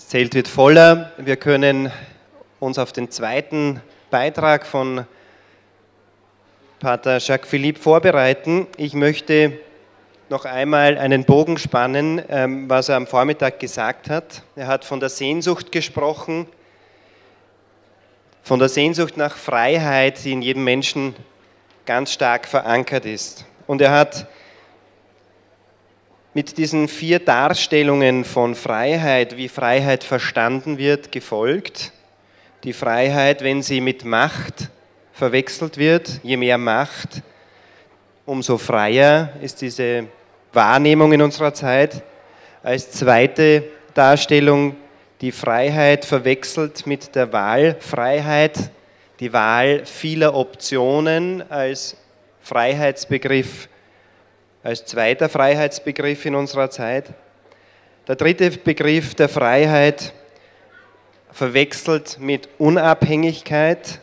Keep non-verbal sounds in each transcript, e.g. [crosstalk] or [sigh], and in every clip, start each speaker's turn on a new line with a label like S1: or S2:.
S1: Das Zelt wird voller. Wir können uns auf den zweiten Beitrag von Pater Jacques Philippe vorbereiten. Ich möchte noch einmal einen Bogen spannen, ähm, was er am Vormittag gesagt hat. Er hat von der Sehnsucht gesprochen, von der Sehnsucht nach Freiheit, die in jedem Menschen ganz stark verankert ist. Und er hat mit diesen vier Darstellungen von Freiheit, wie Freiheit verstanden wird, gefolgt. Die Freiheit, wenn sie mit Macht verwechselt wird, je mehr Macht, umso freier ist diese Wahrnehmung in unserer Zeit. Als zweite Darstellung die Freiheit verwechselt mit der Wahlfreiheit, die Wahl vieler Optionen als Freiheitsbegriff als zweiter Freiheitsbegriff in unserer Zeit. Der dritte Begriff der Freiheit verwechselt mit Unabhängigkeit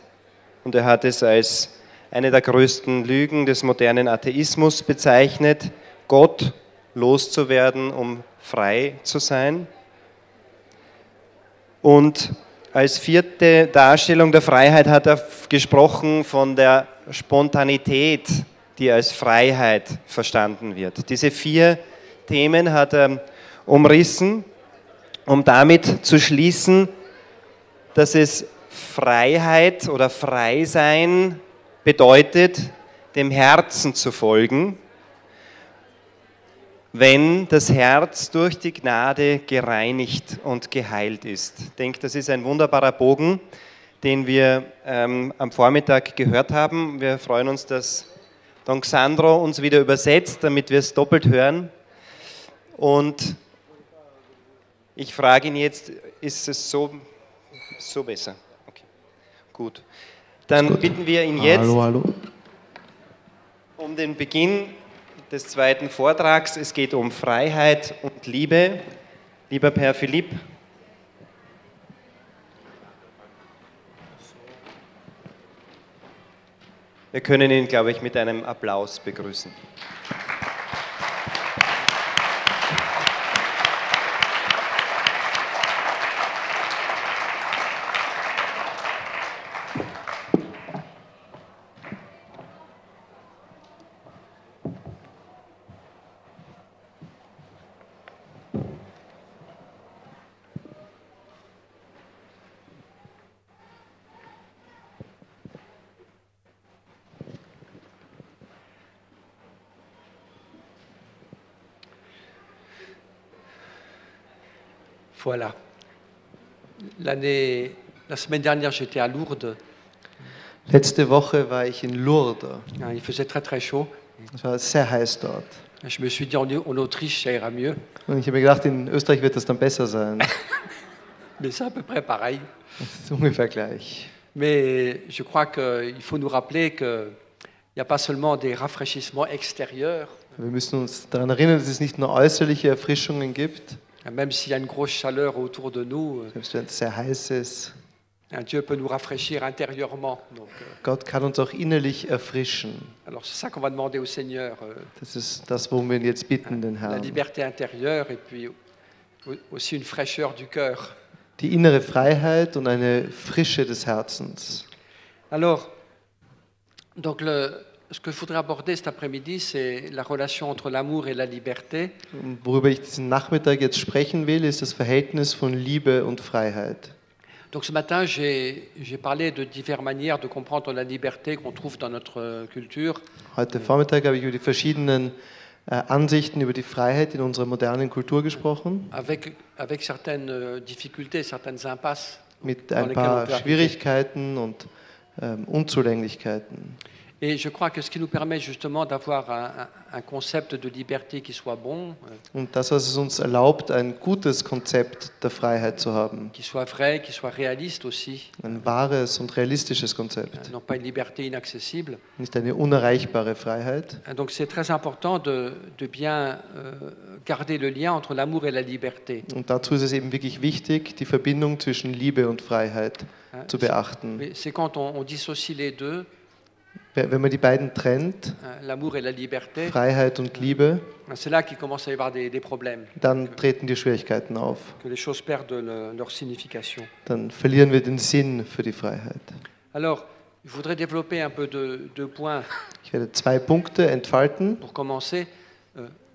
S1: und er hat es als eine der größten Lügen des modernen Atheismus bezeichnet, Gott loszuwerden, um frei zu sein. Und als vierte Darstellung der Freiheit hat er gesprochen von der Spontanität die als Freiheit verstanden wird. Diese vier Themen hat er umrissen, um damit zu schließen, dass es Freiheit oder Freisein bedeutet, dem Herzen zu folgen, wenn das Herz durch die Gnade gereinigt und geheilt ist. Ich denke, das ist ein wunderbarer Bogen, den wir ähm, am Vormittag gehört haben. Wir freuen uns, dass Don Sandro uns wieder übersetzt, damit wir es doppelt hören. Und ich frage ihn jetzt, ist es so, so besser? Okay, gut. Dann gut. bitten wir ihn jetzt hallo, hallo. um den Beginn des zweiten Vortrags. Es geht um Freiheit und Liebe. Lieber Herr Philipp, Wir können ihn, glaube ich, mit einem Applaus begrüßen.
S2: Voilà. L'année, la semaine dernière, j'étais à Lourdes.
S3: Letzte Woche war ich in Lourdes.
S2: Ja, il faisait très très chaud.
S3: Es war sehr heiß dort.
S2: Je me suis dit, en, en Autriche, ça ira mieux.
S3: Und ich habe mir gedacht, in Österreich wird das dann besser sein. [laughs]
S2: Mais c'est à peu près pareil.
S3: Das ist ungefähr gleich.
S2: Mais je crois qu'il faut nous rappeler qu'il n'y a pas seulement des rafraîchissements extérieurs.
S3: Wir müssen uns daran erinnern, dass es nicht nur äußerliche Erfrischungen gibt.
S2: Même s'il y a une grosse chaleur autour de nous,
S3: Selbst wenn es sehr heiß ist,
S2: Dieu peut nous rafraîchir intérieurement. Donc, euh,
S3: Gott kann uns auch innerlich erfrischen.
S2: alors c'est ça qu'on va demander au Seigneur, euh,
S3: Das ist das, worum wir ihn jetzt bitten, den
S2: la
S3: Herrn.
S2: liberté intérieure et puis au- aussi une fraîcheur du cœur.
S3: Die innere Freiheit und eine Frische des Herzens.
S2: Alors, donc le, ce que je voudrais aborder cet après-midi, c'est la relation entre l'amour et la liberté.
S3: Worüber ich diesen Nachmittag jetzt sprechen will, ist das Verhältnis von Liebe und Freiheit.
S2: Donc ce matin, j'ai parlé de diverses manières de comprendre la liberté qu'on trouve dans notre culture.
S3: Heute Vormittag habe ich über die verschiedenen äh, Ansichten über die Freiheit in unserer modernen Kultur gesprochen,
S2: avec, avec certaines euh, difficultés, certaines impasses.
S3: mit ein paar. Schwierigkeiten und ähm, Unzulänglichkeiten.
S2: Et je crois que ce qui nous permet justement d'avoir un, un- concept de liberté qui soit bon, euh,
S3: Und das, was es uns erlaubt, ein gutes Konzept der Freiheit zu haben.
S2: qui soit vrai, qui soit réaliste aussi,
S3: Ein wahres und realistisches Konzept.
S2: euh, non pas une liberté inaccessible.
S3: Nicht eine unerreichbare Freiheit.
S2: Euh, Donc c'est très important de, de bien garder le lien entre l'amour et la liberté.
S3: Und dazu ist es eben wirklich wichtig, die Verbindung zwischen Liebe und Freiheit
S2: hein.
S3: zu beachten.
S2: C'est quand on, on dissocie les deux
S3: Wenn man die beiden trennt,
S2: la liberté,
S3: Freiheit und Liebe,
S2: avoir des, des
S3: dann treten die Schwierigkeiten auf. Dann verlieren wir den Sinn für die Freiheit.
S2: Alors, je voudrais développer un peu de- deux points
S3: Ich werde zwei Punkte entfalten.
S2: pour commencer.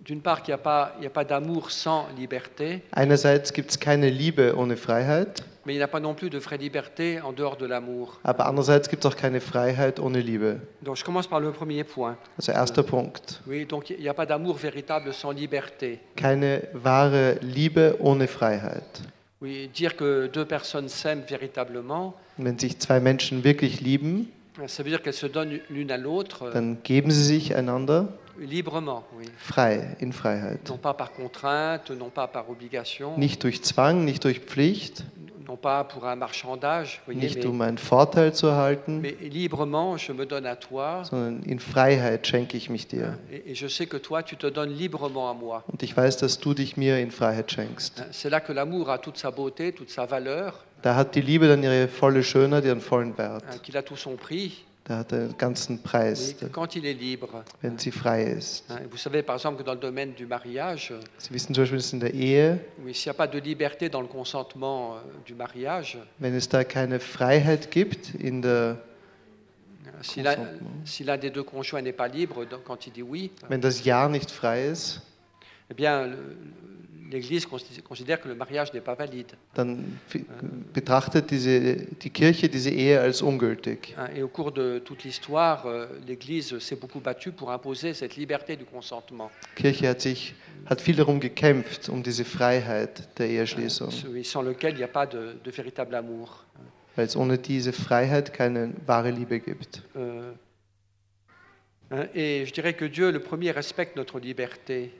S2: D'une part, qu'il n'y a pas, il pas d'amour sans liberté,
S3: Einerseits gibt es keine Liebe ohne Freiheit,
S2: mais il n'y a pas non plus de vraie liberté en dehors de l'amour.
S3: aber andererseits gibt es auch keine Freiheit ohne Liebe.
S2: Donc, je commence par le premier point.
S3: Also erster Punkt.
S2: Oui, donc il n'y a pas d'amour véritable sans liberté.
S3: Keine wahre Liebe ohne Freiheit.
S2: Oui, dire que deux personnes s'aiment véritablement,
S3: wenn sich zwei Menschen wirklich lieben,
S2: ça veut dire qu'elles se donnent l'une à l'autre
S3: dann geben sie sich einander
S2: librement, oui.
S3: frei, in Freiheit.
S2: Non pas par contrainte, non pas par obligation,
S3: Nicht durch Zwang, nicht durch Pflicht,
S2: non pas pour un marchandage, voyez,
S3: nicht
S2: mais,
S3: um einen Vorteil zu erhalten,
S2: mais librement, je me donne à toi
S3: sondern in Freiheit schenke ich mich dir.
S2: et, et je sais que toi, tu te donnes librement à moi.
S3: Und ich weiß, dass du dich mir in Freiheit schenkst.
S2: C'est là que l'amour a toute sa beauté, toute sa valeur,
S3: Da hat die Liebe dann ihre volle Schönheit, ihren vollen Wert.
S2: qu'il a tout son prix,
S3: Da hat den ganzen
S2: oui,
S3: Preis,
S2: quand il est libre.
S3: wenn sie frei ist.
S2: hein. Vous savez, par exemple, que dans le domaine du mariage,
S3: Sie wissen zum Beispiel, dass in der Ehe,
S2: oui, s'il n'y a pas de liberté dans le consentement euh, du mariage,
S3: wenn es da keine Freiheit gibt in der
S2: Si l'un des deux conjoints n'est pas libre quand il dit oui,
S3: Wenn das Ja nicht frei ist,
S2: eh bien, le- l'Église consi- considère que le mariage n'est pas valide.
S3: dann fi- betrachtet diese, die Kirche diese Ehe als ungültig.
S2: hein. Et au cours de toute l'histoire, euh, l'Église s'est beaucoup battue pour imposer cette liberté du consentement,
S3: Die Kirche hat sich hat viel darum gekämpft, um diese Freiheit der Eheschließung,
S2: celui sans lequel il n'y a pas de, de véritable amour.
S3: weil es ohne diese Freiheit keine wahre Liebe gibt.
S2: Euh, hein, et je dirais que Dieu, le premier, respecte notre liberté.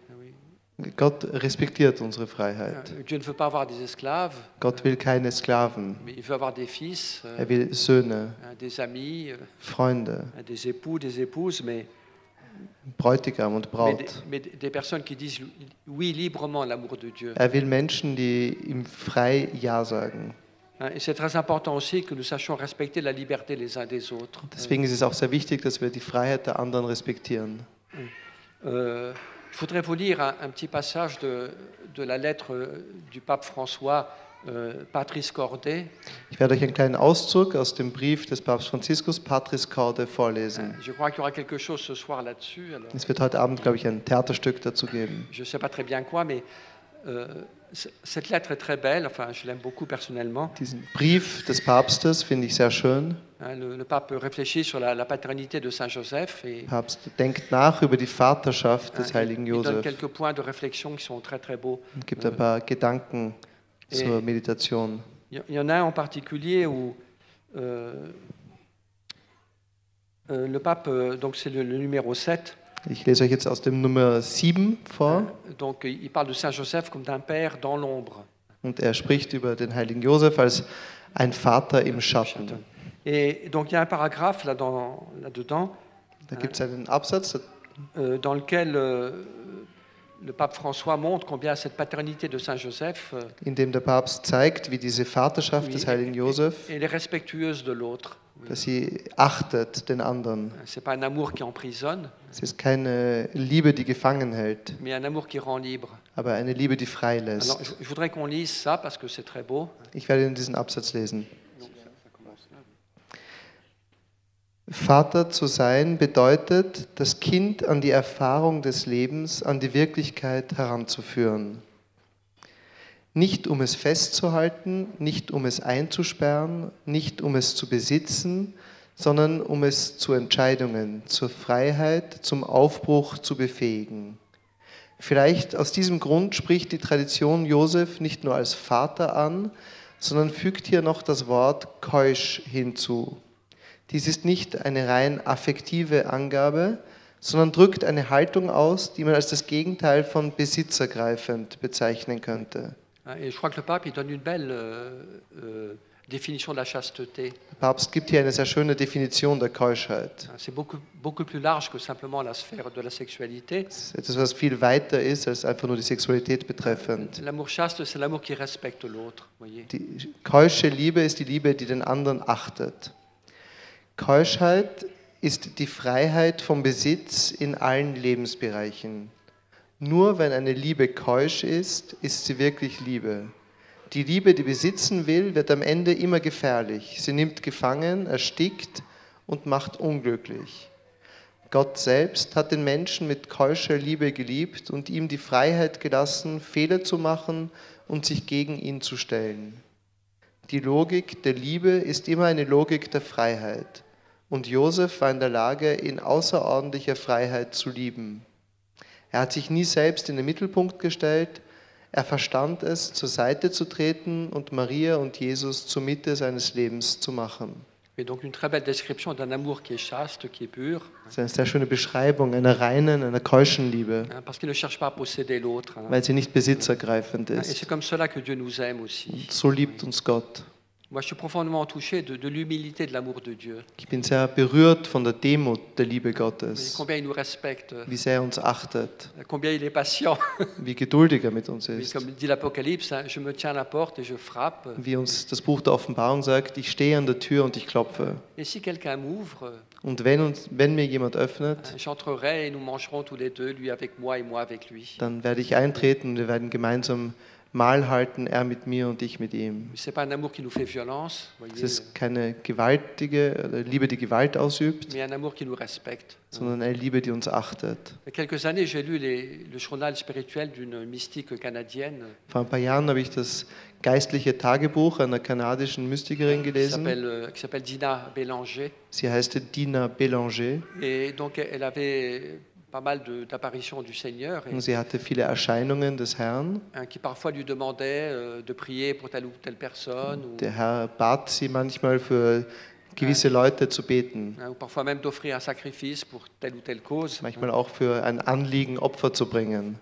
S3: Gott respektiert unsere Freiheit.
S2: Euh, ne
S3: Gott will keine Sklaven.
S2: fils, euh,
S3: Er will Söhne,
S2: euh,
S3: Freunde, Bräutigam und Braut. Er will Menschen, die ihm frei Ja sagen.
S2: Et c'est très important aussi que nous sachions respecter la liberté les uns des autres.
S3: Deswegen ist es auch sehr wichtig, dass wir die Freiheit der anderen respektieren.
S2: Euh, je voudrais vous lire un, un petit passage de, de la lettre euh, du pape François, euh, Patrice Cordet.
S3: Ich werde euch einen kleinen Auszug aus dem Brief des Papst Franziskus, Patris Corde, vorlesen.
S2: Je crois qu'il y aura quelque chose ce soir là-dessus. alors.
S3: Es wird heute Abend, glaube ich, ein Theaterstück dazu geben.
S2: Je ne sais pas très bien quoi, mais euh, cette lettre est très belle. Enfin, je l'aime beaucoup personnellement.
S3: Diesen Brief des Papstes finde ich sehr schön.
S2: Hein, le, le pape réfléchit sur la, la paternité de Saint Joseph et
S3: Papst denkt nach über die Vaterschaft des
S2: hein,
S3: heiligen
S2: il, il donne
S3: Josef
S2: quelques points de réflexion qui sont très très beaux.
S3: und gibt ein paar Gedanken zur Meditation.
S2: Il y- en a un en particulier où euh, euh, le pape, euh, donc c'est le, le numéro 7,
S3: Ich lese euch jetzt aus dem Nummer 7 vor
S2: donc il parle de Saint Joseph comme d'un père dans l'ombre.
S3: und er spricht über den heiligen Josef als ein Vater im Schatten.
S2: Et donc il y a un paragraphe là dans- là-dedans
S3: Da gibt es einen Absatz,
S2: euh, dans lequel euh, le pape François montre combien cette paternité de Saint Joseph, euh,
S3: in dem der Papst zeigt, wie diese Vaterschaft
S2: oui,
S3: des heiligen Josef,
S2: elle est respectueuse de l'autre.
S3: Dass sie achtet den anderen. Es ist keine Liebe, die gefangen hält, aber eine Liebe, die frei lässt. Ich werde Ihnen diesen Absatz lesen. Vater zu sein bedeutet, das Kind an die Erfahrung des Lebens, an die Wirklichkeit heranzuführen. Nicht um es festzuhalten, nicht um es einzusperren, nicht um es zu besitzen, sondern um es zu Entscheidungen, zur Freiheit, zum Aufbruch zu befähigen. Vielleicht aus diesem Grund spricht die Tradition Josef nicht nur als Vater an, sondern fügt hier noch das Wort keusch hinzu. Dies ist nicht eine rein affektive Angabe, sondern drückt eine Haltung aus, die man als das Gegenteil von besitzergreifend bezeichnen könnte.
S2: Et je crois que le pape il donne une belle euh, euh, définition de la chasteté.
S3: Der Papst gibt hier eine sehr schöne Definition der Keuschheit.
S2: C'est beaucoup, beaucoup plus large que simplement la sphère de la sexualité.
S3: Ist etwas, was viel weiter ist als einfach nur die Sexualität betreffend.
S2: L'amour chaste, c'est l'amour qui respecte l'autre.
S3: Die keusche Liebe ist die Liebe, die den anderen achtet. Keuschheit ist die Freiheit vom Besitz in allen Lebensbereichen. Nur wenn eine Liebe keusch ist, ist sie wirklich Liebe. Die Liebe, die besitzen will, wird am Ende immer gefährlich. Sie nimmt gefangen, erstickt und macht unglücklich. Gott selbst hat den Menschen mit keuscher Liebe geliebt und ihm die Freiheit gelassen, Fehler zu machen und sich gegen ihn zu stellen. Die Logik der Liebe ist immer eine Logik der Freiheit. Und Josef war in der Lage, in außerordentlicher Freiheit zu lieben. Er hat sich nie selbst in den Mittelpunkt gestellt. Er verstand es, zur Seite zu treten und Maria und Jesus zur Mitte seines Lebens zu machen. Das ist eine sehr schöne Beschreibung einer reinen, einer keuschen Liebe,
S2: ne
S3: weil sie nicht besitzergreifend ist.
S2: aussi.
S3: So liebt uns Gott. Ich bin sehr berührt von der Demut der Liebe Gottes, wie sehr er uns achtet,
S2: patient. [laughs]
S3: wie geduldig er mit uns ist. Wie uns das Buch der Offenbarung sagt, ich stehe an der Tür und ich klopfe. Und wenn, uns, wenn mir jemand öffnet, dann werde ich eintreten und wir werden gemeinsam Mahl halten, er mit mir und ich mit ihm. Es ist keine gewaltige oder Liebe, die Gewalt ausübt, sondern eine Liebe, die uns achtet. Vor ein paar Jahren habe ich das geistliche Tagebuch einer kanadischen Mystikerin gelesen.
S2: euh.
S3: Sie heißt Dina Bélanger
S2: Et donc, elle avait
S3: sie hatte viele Erscheinungen des Herrn.
S2: euh,
S3: Der Herr bat sie manchmal für gewisse Leute zu beten, manchmal auch für ein Anliegen Opfer zu bringen.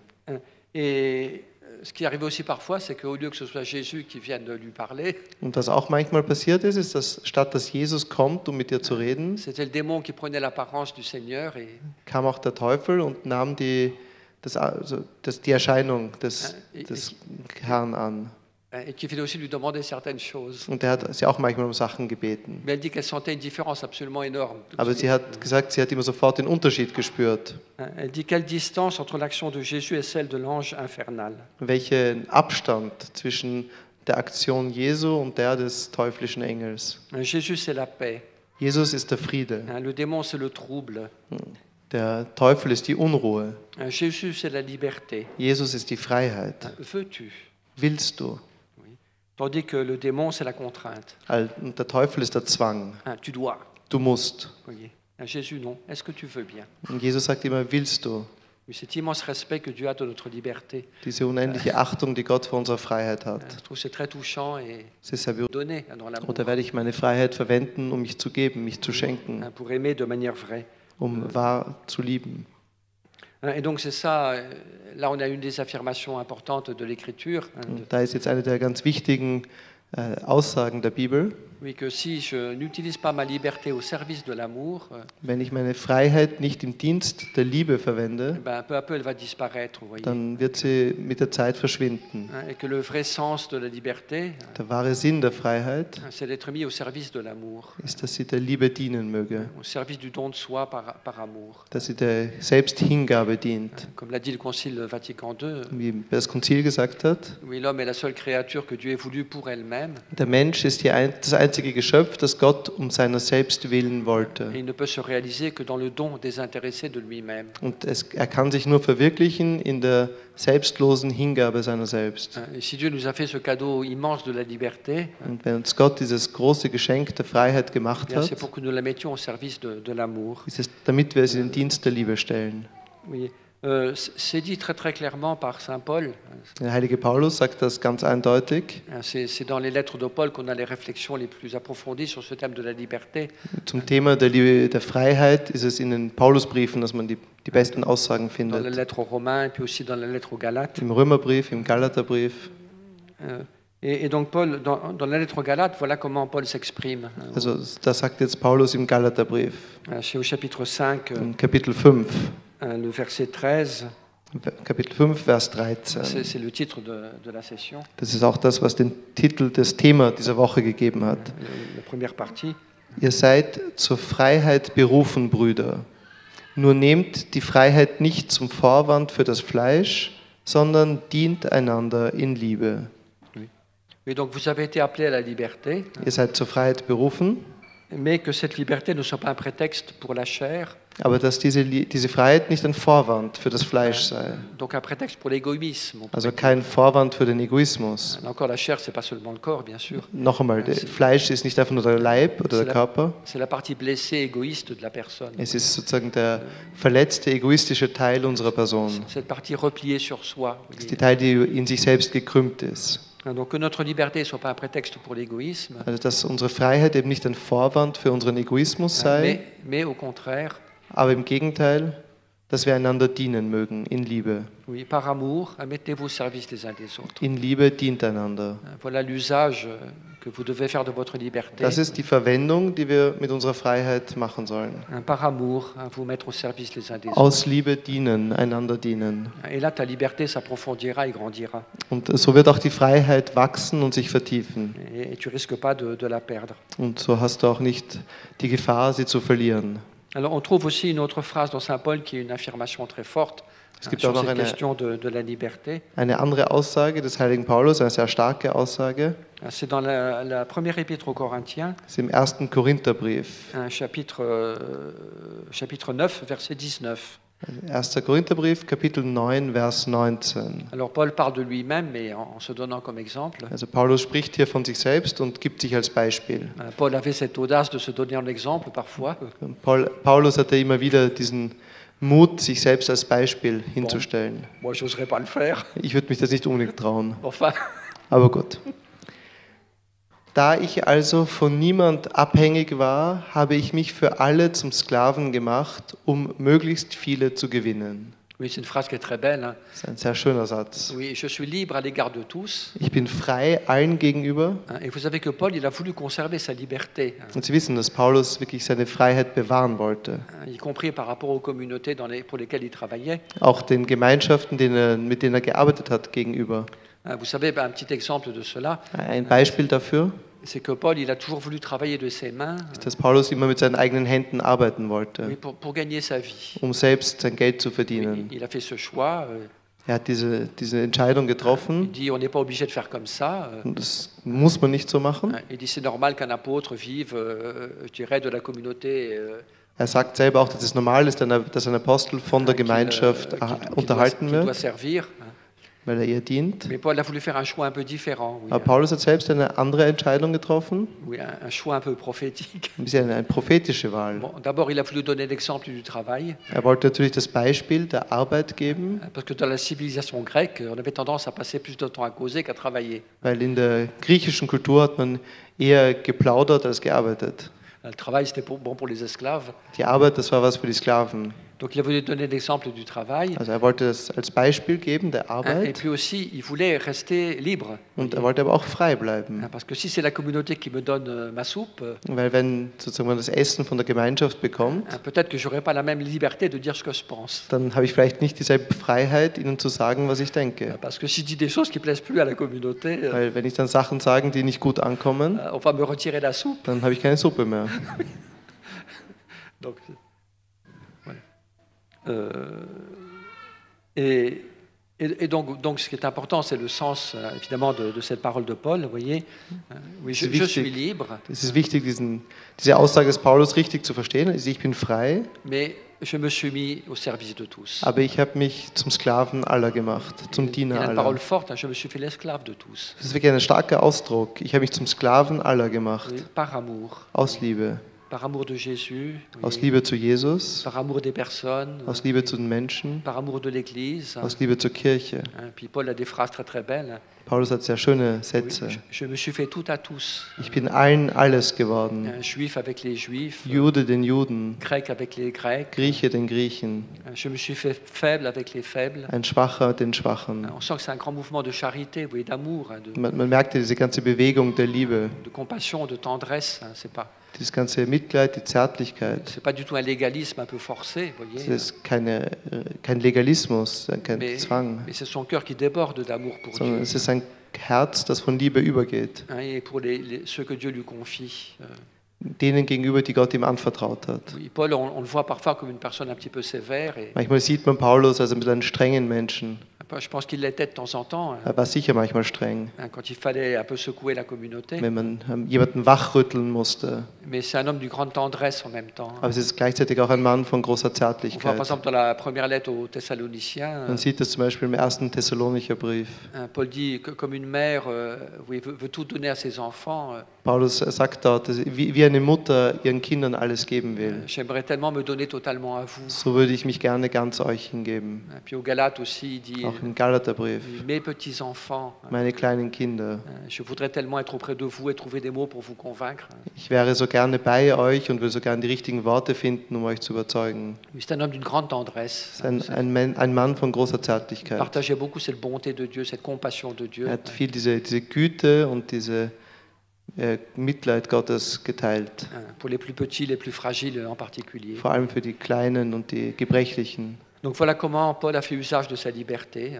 S2: Et ce qui arrivait aussi parfois, c'est qu'au lieu que ce soit Jésus qui vienne lui parler,
S3: Und was auch manchmal passiert ist, ist, dass statt dass Jesus kommt, um mit ihr zu reden,
S2: c'était le démon qui prenait l'apparence du Seigneur et,
S3: kam auch der Teufel und nahm die, das, also das, die Erscheinung des, des Herrn an.
S2: Choses.
S3: Und er hat sie auch manchmal um Sachen gebeten. Aber sie hat gesagt, sie hat immer sofort den Unterschied gespürt.
S2: Infernal.
S3: Welchen Abstand zwischen der Aktion Jesu und der des teuflischen Engels.
S2: Paix.
S3: Jesus ist der Friede. Der Teufel ist die Unruhe. Jesus ist die Freiheit. Willst du?
S2: Tandis que le démon, c'est la contrainte.
S3: Und der Teufel ist der Zwang.
S2: Hein, Tu dois.
S3: Du musst.
S2: Voyez. Jésus, non. Est-ce que tu veux bien
S3: Und Jesus sagt immer, willst du?
S2: Oui, Cet immense respect que Dieu a de notre liberté.
S3: Diese unendliche Achtung, die Gott vor unserer Freiheit hat.
S2: Je trouve c'est très touchant et donné dans l'amour.
S3: Oder werde ich meine Freiheit verwenden, um mich zu geben, mich zu schenken,
S2: Pour aimer de manière vraie.
S3: um wahr zu lieben?
S2: Hein, Et donc c'est ça, euh, là on a une des affirmations importantes de l'Écriture, hein,
S3: da ist jetzt eine der ganz wichtigen äh, Aussagen der Bibel.
S2: Oui, que si je n'utilise pas ma liberté au service de l'amour, euh,
S3: Wenn ich meine Freiheit nicht im Dienst der Liebe verwende,
S2: eh ben, peu à peu elle va disparaître, vous voyez.
S3: dann wird sie mit der Zeit verschwinden.
S2: Hein, Et que le vrai sens de la liberté,
S3: Der wahre Sinn der Freiheit
S2: hein, c'est d'être mis au service de l'amour,
S3: ist, dass sie der Liebe dienen möge,
S2: au service du don de soi par, par amour.
S3: dass sie der Selbsthingabe dient.
S2: Comme l'a dit le Concile Vatican II,
S3: Wie das Konzil gesagt hat,
S2: oui, l'homme est la seule créature que Dieu ait voulu pour elle-même,
S3: der Mensch ist die ein, das einzige Geschöpf, das Gott um seiner selbst willen wollte.
S2: ne.
S3: Und es, er kann sich nur verwirklichen in der selbstlosen Hingabe seiner selbst. Und wenn uns Gott dieses große Geschenk der Freiheit gemacht hat, ist es, damit wir es in den Dienst der Liebe stellen.
S2: Oui. Euh, c'est dit très très clairement par Saint Paul.
S3: Der heilige Paulus sagt das ganz eindeutig.
S2: Hein, C'est dans les lettres de Paul qu'on a les réflexions les plus approfondies sur ce thème de la liberté.
S3: Zum Thema der, der Freiheit ist es in den Paulusbriefen, dass man die, die besten Aussagen
S2: Dans la
S3: findet.
S2: lettre aux Romains et puis aussi dans la lettre aux Galates.
S3: Im Römerbrief, im Galaterbrief.
S2: Euh, et, et donc Paul, dans, dans la lettre aux Galates, voilà comment Paul s'exprime.
S3: Also da sagt jetzt Paulus im Galaterbrief,
S2: hein, C'est au chapitre 5, euh,
S3: im Kapitel 5,
S2: hein, le verset 13.
S3: Kapitel 5, Vers
S2: C'est
S3: 13.
S2: c'est le titre de, de la session,
S3: Das ist auch das, was den Titel des Thema dieser Woche gegeben hat.
S2: le- la première partie.
S3: Ihr seid zur Freiheit berufen, Brüder. Nur nehmt die Freiheit nicht zum Vorwand für das Fleisch, sondern dient einander in Liebe.
S2: Et donc vous avez été à la liberté,
S3: Ihr seid zur Freiheit berufen,
S2: mais que cette liberté ne soit pas un prétexte pour la chair,
S3: aber dass diese, diese Freiheit nicht ein Vorwand für das Fleisch sei.
S2: donc un prétexte pour l'égoïsme.
S3: Also kein Vorwand für den Egoismus.
S2: Là encore, la chair, c'est pas seulement le corps, bien sûr.
S3: Noch einmal, das Fleisch ist nicht einfach nur der Leib oder der Körper,
S2: C'est la partie blessée, égoïste de la personne.
S3: es ist sozusagen der verletzte, egoistische Teil unserer Person.
S2: Cette partie repliée sur soi.
S3: Das ist die Teil, die in sich selbst gekrümmt ist.
S2: Donc que notre liberté soit pas un prétexte pour l'égoïsme,
S3: Also dass unsere Freiheit eben nicht ein Vorwand für unseren Egoismus sei,
S2: mais, mais au contraire,
S3: aber im Gegenteil, dass wir einander dienen mögen, in Liebe.
S2: oui, par amour, mettez-vous au service les uns des autres.
S3: In Liebe dient einander.
S2: Voilà l'usage que vous devez faire de votre liberté.
S3: Das ist die Verwendung, die wir mit unserer Freiheit machen sollen.
S2: Par amour, vous mettre au service les uns des autres.
S3: Aus Liebe dienen, einander dienen.
S2: Et là, ta liberté s'approfondira et grandira.
S3: Und so wird auch die Freiheit wachsen und sich vertiefen.
S2: Et, et tu risques pas de, de la perdre.
S3: Und so hast du auch nicht die Gefahr, sie zu verlieren.
S2: Alors, on trouve aussi une autre phrase dans Saint Paul qui est une affirmation très forte
S3: Es
S2: hein,
S3: gibt
S2: sur
S3: auch noch
S2: cette
S3: eine,
S2: question de, de la liberté.
S3: eine andere Aussage des heiligen Paulus, eine sehr starke Aussage.
S2: Hein, C'est dans la, la première épître aux Corinthiens,
S3: ist im ersten Korintherbrief.
S2: un chapitre, euh, chapitre 9, verset 19.
S3: 1. Korintherbrief, Kapitel 9, Vers 19.
S2: Alors, Paul parle de lui-même, mais en, en se donnant comme exemple.
S3: Also Paulus spricht hier von sich selbst und gibt sich als Beispiel.
S2: Euh, Paul avait cette audace de se donner en exemple parfois.
S3: Paul, Paulus hatte immer wieder diesen Mut, sich selbst als Beispiel hinzustellen.
S2: Moi, pas le faire.
S3: Ich würde mich das nicht unbedingt trauen,
S2: Enfin,
S3: aber gut. Da ich also von niemand abhängig war, habe ich mich für alle zum Sklaven gemacht, um möglichst viele zu gewinnen.
S2: oui, c'est une phrase qui est très belle. hein.
S3: Das ist ein sehr schöner Satz.
S2: Oui, je suis libre à l'égard de tous.
S3: Ich bin frei allen gegenüber.
S2: Et vous savez que Paul, il a voulu conserver sa liberté,
S3: Und Sie wissen, dass Paulus wirklich seine Freiheit bewahren wollte.
S2: y compris par rapport aux communautés dans les- pour lesquelles il travaillait.
S3: Auch den Gemeinschaften, denen mit denen er gearbeitet hat, gegenüber.
S2: Vous savez, un petit exemple de cela,
S3: Ein Beispiel dafür
S2: c'est que Paul, il a toujours voulu travailler de ses mains
S3: ist, dass Paulus immer mit seinen eigenen Händen arbeiten wollte,
S2: oui, pour, pour gagner sa vie.
S3: um selbst sein Geld zu verdienen.
S2: il a fait ce choix. euh,
S3: Er hat diese, diese Entscheidung
S2: Il
S3: getroffen
S2: dit on n'est pas obligé de faire comme ça. euh,
S3: und das muss man nicht so machen.
S2: Il dit c'est normal qu'un apôtre vive, euh, je dirais, de la communauté.
S3: Er sagt selber auch, dass es normal ist, dass ein Apostel von der Gemeinschaft ah, unterhalten wird. Weil er ihr dient.
S2: Mais Paul a voulu faire un choix un peu différent. Oui,
S3: Aber Paulus hat selbst eine andere Entscheidung getroffen,
S2: Oui, un, un choix un peu prophétique.
S3: ein bisschen eine, prophetische Wahl.
S2: Bon, D'abord, il a voulu donner l'exemple du travail,
S3: Er wollte natürlich das Beispiel der Arbeit geben,
S2: parce que dans la civilisation grecque, on avait tendance à passer plus de temps à causer qu'à travailler.
S3: weil in der griechischen Kultur hat man eher geplaudert als gearbeitet.
S2: Le travail, c'était bon pour les esclaves.
S3: Die Arbeit, das war was für die Sklaven.
S2: Donc, il voulu donner l'exemple du travail.
S3: Also er wollte das als Beispiel geben der
S2: hein, Et
S3: Arbeit
S2: puis aussi, il voulait rester libre.
S3: und er wollte aber auch frei bleiben.
S2: Hein, Parce que si c'est la communauté qui me donne euh, ma soupe, euh,
S3: Weil wenn sozusagen man das Essen von der Gemeinschaft bekommt,
S2: hein, peut-être que j'aurais pas la même liberté de dire ce que je pense.
S3: dann habe ich vielleicht nicht dieselbe Freiheit, ihnen zu sagen, was ich denke.
S2: Parce que si je dis des choses qui plaisent plus à la communauté, euh,
S3: Weil wenn ich dann Sachen sage, die nicht gut ankommen,
S2: on va me retirer la soupe.
S3: dann habe ich keine Suppe mehr. [laughs]
S2: Donc, et, et- et donc, donc, ce qui est important, c'est le sens, euh, évidemment, de, de cette parole de Paul. Vous voyez, Euh, oui, je, je suis libre,
S3: Es ist wichtig, diesen, diese Aussage des Paulus richtig zu verstehen. Also ich bin frei,
S2: mais je me suis mis au service de tous.
S3: aber ich habe mich zum Sklaven aller gemacht, zum Diener aller.
S2: parole forte, je me suis fait l'esclave de tous,
S3: Das ist wirklich ein starker Ausdruck. Ich habe mich zum Sklaven aller gemacht,
S2: par amour,
S3: aus Liebe.
S2: Par amour de Jésus, oui,
S3: Aus Liebe zu Jesus,
S2: par amour des personnes,
S3: aus Liebe zu den Menschen,
S2: par amour de l'Église.
S3: aus Liebe zur Kirche. Paulus hat sehr schöne Sätze. Ich bin allen alles geworden. Jude den Juden. Grieche den Griechen, ein Schwacher den Schwachen. Man, man merkte diese ganze Bewegung der Liebe, dieses ganze Mitleid, die Zärtlichkeit.
S2: c'est pas du tout un légalisme un peu forcé, vous
S3: Es
S2: voyez.
S3: ist keine, äh, kein Legalismus, kein
S2: Mais,
S3: Zwang,
S2: mais c'est son cœur qui déborde d'amour pour
S3: sondern
S2: Dieu
S3: es ist ein Herz, das von Liebe übergeht.
S2: et pour les, les- ceux que Dieu lui confie. euh.
S3: denen gegenüber, die Gott ihm anvertraut hat.
S2: Oui, Paul, on, on le voit parfois comme une personne un petit peu sévère, et
S3: Manchmal sieht man Paulus als mit einem strengen Menschen.
S2: Je pense qu'il l'était de temps en temps, hein,
S3: Er war sicher manchmal streng,
S2: hein, quand il fallait un peu secouer la communauté.
S3: wenn man ähm, jemanden wachrütteln musste.
S2: Mais c'est un homme d'une grande tendresse en même temps.
S3: Aber es ist gleichzeitig auch ein Mann von großer
S2: On voit par
S3: Zärtlichkeit.
S2: exemple dans la première lettre aux Thessaloniciens,
S3: Man sieht das zum Beispiel im ersten Thessalonicher Brief.
S2: hein, Paul dit que comme une mère euh, oui, veut, veut tout donner à ses enfants, euh,
S3: Paulus sagt dort, wie eine Mutter ihren Kindern alles geben will.
S2: j'aimerais tellement me donner totalement à vous.
S3: So würde ich mich gerne ganz euch hingeben.
S2: Et puis au Galates aussi, dit
S3: Auch im Galaterbrief.
S2: Mes petits-enfants, hein,
S3: Meine kleinen Kinder.
S2: je voudrais tellement être auprès de vous et trouver des mots pour vous convaincre.
S3: Ich wäre so gerne bei euch und will so gerne die richtigen Worte finden, um euch zu überzeugen.
S2: C'est un homme d'une grande tendresse.
S3: Es ist ein, ein, Mann- ein Mann von großer Zärtlichkeit.
S2: partageait beaucoup cette bonté de Dieu, cette compassion de Dieu.
S3: Er hat viel diese, diese Güte und diese Mitleid Gottes geteilt. Vor allem für die Kleinen und die Gebrechlichen.
S2: Donc voilà comment Paul a fait usage de sa liberté,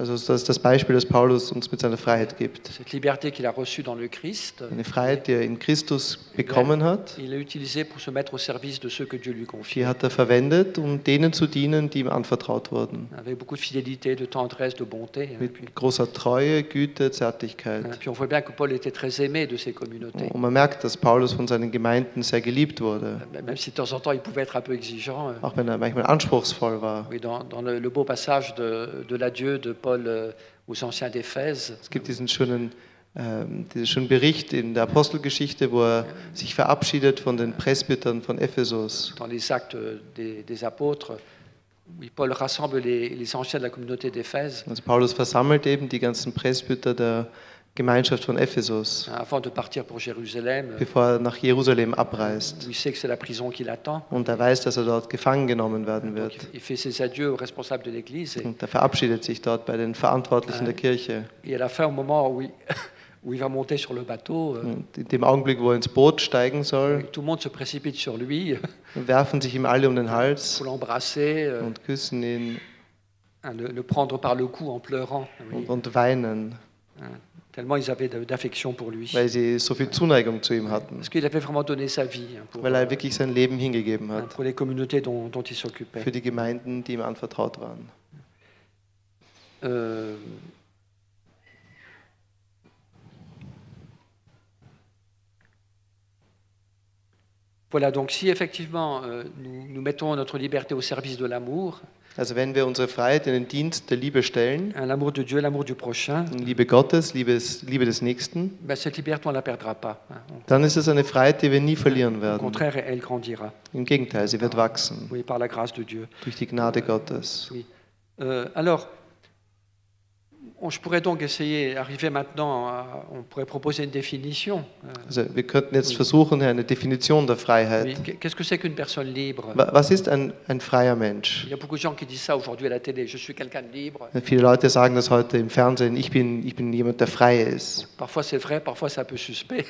S3: Also das ist das Beispiel, das Paulus uns mit seiner Freiheit gibt.
S2: cette liberté qu'il a reçue dans le Christ.
S3: Eine Freiheit, die er in Christus bekommen hat,
S2: Il l'a utilisée pour se mettre au service de ceux que Dieu lui
S3: die
S2: confie.
S3: hat er verwendet, um denen zu dienen, die ihm anvertraut wurden.
S2: Avec beaucoup de fidélité, de tendresse, de bonté.
S3: Mit großer Treue, Güte, Zärtlichkeit.
S2: puis on voit bien que Paul était très aimé de ses communautés.
S3: Und man merkt, dass Paulus von seinen Gemeinden sehr geliebt wurde,
S2: Même si de temps en temps il pouvait être un peu exigeant.
S3: auch wenn er manchmal anspruchsvoll war.
S2: Oui, dans, dans le, le beau passage de, de l'adieu de Paul euh, aux anciens d'Éphèse,
S3: Es gibt diesen schönen, ähm, diesen schönen Bericht in der Apostelgeschichte, wo er sich verabschiedet von den Presbytern von Ephesus.
S2: dans les actes des, des apôtres, oui, Paul rassemble les, les anciens de la communauté d'Éphèse.
S3: Also Paulus versammelt eben die ganzen Presbyter der Gemeinschaft von Ephesus,
S2: hein, avant de partir pour Jérusalem, euh,
S3: bevor er nach Jerusalem abreist.
S2: où il sait que c'est la prison qui l'attend.
S3: Und er weiß, dass er dort gefangen genommen werden
S2: Donc,
S3: wird.
S2: il fait ses adieux aux responsables de l'Église. Et,
S3: Und er verabschiedet sich dort bei den Verantwortlichen der Kirche.
S2: et à la fin, au moment où il, [laughs] où il va monter sur le bateau, euh,
S3: Und in dem Augenblick, wo er ins Boot steigen soll,
S2: tout le monde se précipite sur lui [laughs]
S3: werfen sich ihm alle um den Hals
S2: pour l'embrasser, euh,
S3: und küssen ihn
S2: hein, le, le prendre par le cou en pleurant.
S3: und, und weinen,
S2: Hein, tellement ils avaient d'affection pour lui.
S3: weil sie so viel Zuneigung zu ihm hatten,
S2: Parce qu'il avait vraiment donné sa vie hein, pour,
S3: weil er wirklich sein Leben hingegeben hat
S2: pour les communautés dont, dont il s'occupait.
S3: für die Gemeinden, die ihm anvertraut waren.
S2: Euh, Voilà, donc si effectivement euh, nous, nous mettons notre liberté au service de l'amour,
S3: Also wenn wir unsere Freiheit in den Dienst der Liebe stellen,
S2: l'amour de Dieu, l'amour du prochain,
S3: Liebe Gottes, Liebe des, Liebe des Nächsten,
S2: ben, cette liberté, on la perdra pas.
S3: dann ist es eine Freiheit, die wir nie verlieren
S2: Au
S3: werden.
S2: contraire, elle grandira,
S3: Im Gegenteil, sie wird wachsen
S2: oui, par la grâce de Dieu.
S3: durch die Gnade Gottes.
S2: Oui. Euh, alors,
S3: Also wir könnten jetzt versuchen, eine Definition der Freiheit.
S2: Qu'est-ce que c'est qu'une personne libre
S3: Wa- Was ist ein, ein freier Mensch? Viele Leute sagen das heute im Fernsehen, ich bin, ich bin jemand, der frei ist.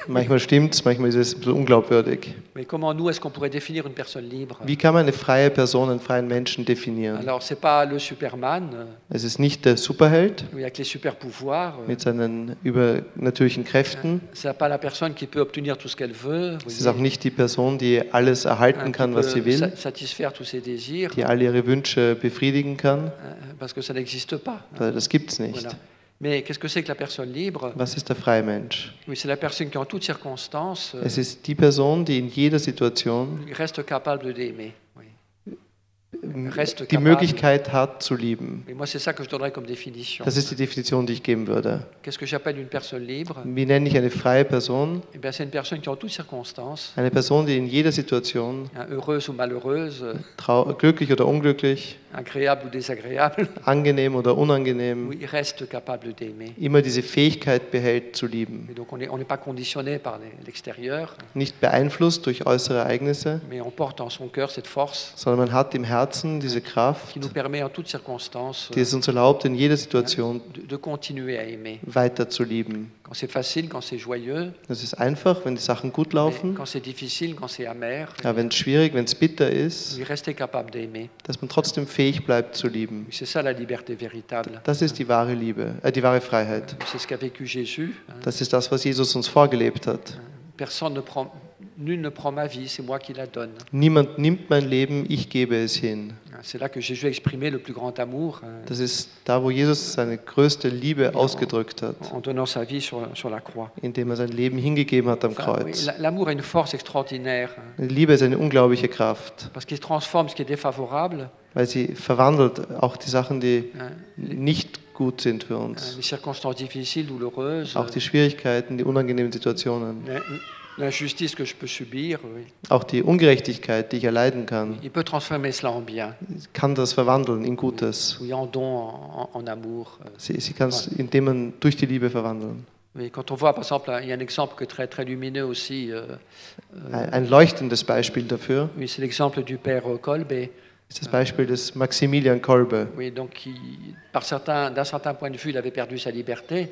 S3: [laughs] Manchmal stimmt es, manchmal ist es ein bisschen unglaubwürdig. Wie kann man eine freie Person, einen freien Menschen definieren?
S2: Euh,
S3: Es ist nicht der Superheld
S2: avec les super pouvoirs. euh,
S3: mit seinen übernatürlichen Kräften.
S2: C'est pas la personne qui peut obtenir tout ce qu'elle veut. vous
S3: Es ist auch nicht die Person, die alles erhalten kann, was sie will,
S2: sa- satisfaire tous ses désirs,
S3: die alle ihre Wünsche befriedigen kann.
S2: euh, parce que ça n'existe pas.
S3: Das gibt es nicht.
S2: Voilà. Mais qu'est-ce que c'est que la personne libre
S3: Was ist der freie Mensch?
S2: Oui, c'est la personne qui en toutes circonstances euh,
S3: Es ist die Person, die in jeder Situation
S2: reste capable d'aimer. Reste
S3: die. Möglichkeit hat zu lieben. Das ist die Definition, die ich geben würde. Wie nenne ich eine freie Person?
S2: Eh
S3: Eine Person, die in jeder Situation, glücklich oder unglücklich, angenehm oder unangenehm, immer diese Fähigkeit behält zu lieben. Nicht beeinflusst durch äußere Ereignisse, sondern man hat im Herzen diese Kraft, die es uns erlaubt, in jeder Situation weiter zu lieben. Das ist einfach, wenn die Sachen gut laufen, aber wenn es schwierig, wenn es bitter ist, dass man trotzdem fähig bleibt zu lieben. Das ist die wahre Liebe, äh, die wahre Freiheit. Das ist das, was Jesus uns vorgelebt hat.
S2: Personne ne prend, Nul ne prend ma vie, c'est moi qui la donne.
S3: Niemand nimmt mein Leben, ich gebe es hin.
S2: C'est là que Jésus a exprimé le plus grand amour hein,
S3: Das ist da, wo Jesus seine größte Liebe ausgedrückt hat,
S2: en donnant sa vie sur, sur la croix.
S3: indem er sein Leben hingegeben hat am Kreuz.
S2: la- L'amour a une force extraordinaire
S3: Die Liebe ist eine unglaubliche Kraft,
S2: parce qu'il transforme ce qui est défavorable,
S3: weil sie verwandelt auch die Sachen, die nicht gut sind für uns.
S2: les circonstances difficiles, douloureuses,
S3: Auch die Schwierigkeiten, die unangenehmen Situationen,
S2: l'in- l'injustice que je peux subir. oui.
S3: auch die Ungerechtigkeit, die ich erleiden kann,
S2: Il peut transformer cela en bien,
S3: kann das verwandeln in Gutes.
S2: oui, en don, en, en- en amour. euh.
S3: Sie, sie kann es, indem man durch die Liebe verwandeln.
S2: Oui, quand on voit, par exemple, il y a un exemple que très, très lumineux aussi, euh,
S3: Ein, ein leuchtendes Beispiel dafür
S2: oui, c'est l'exemple du père euh, Kolbe,
S3: ist das Beispiel des Maximilian Kolbe.
S2: oui, donc qui, par certains, d'un certain point de vue, il avait perdu sa liberté.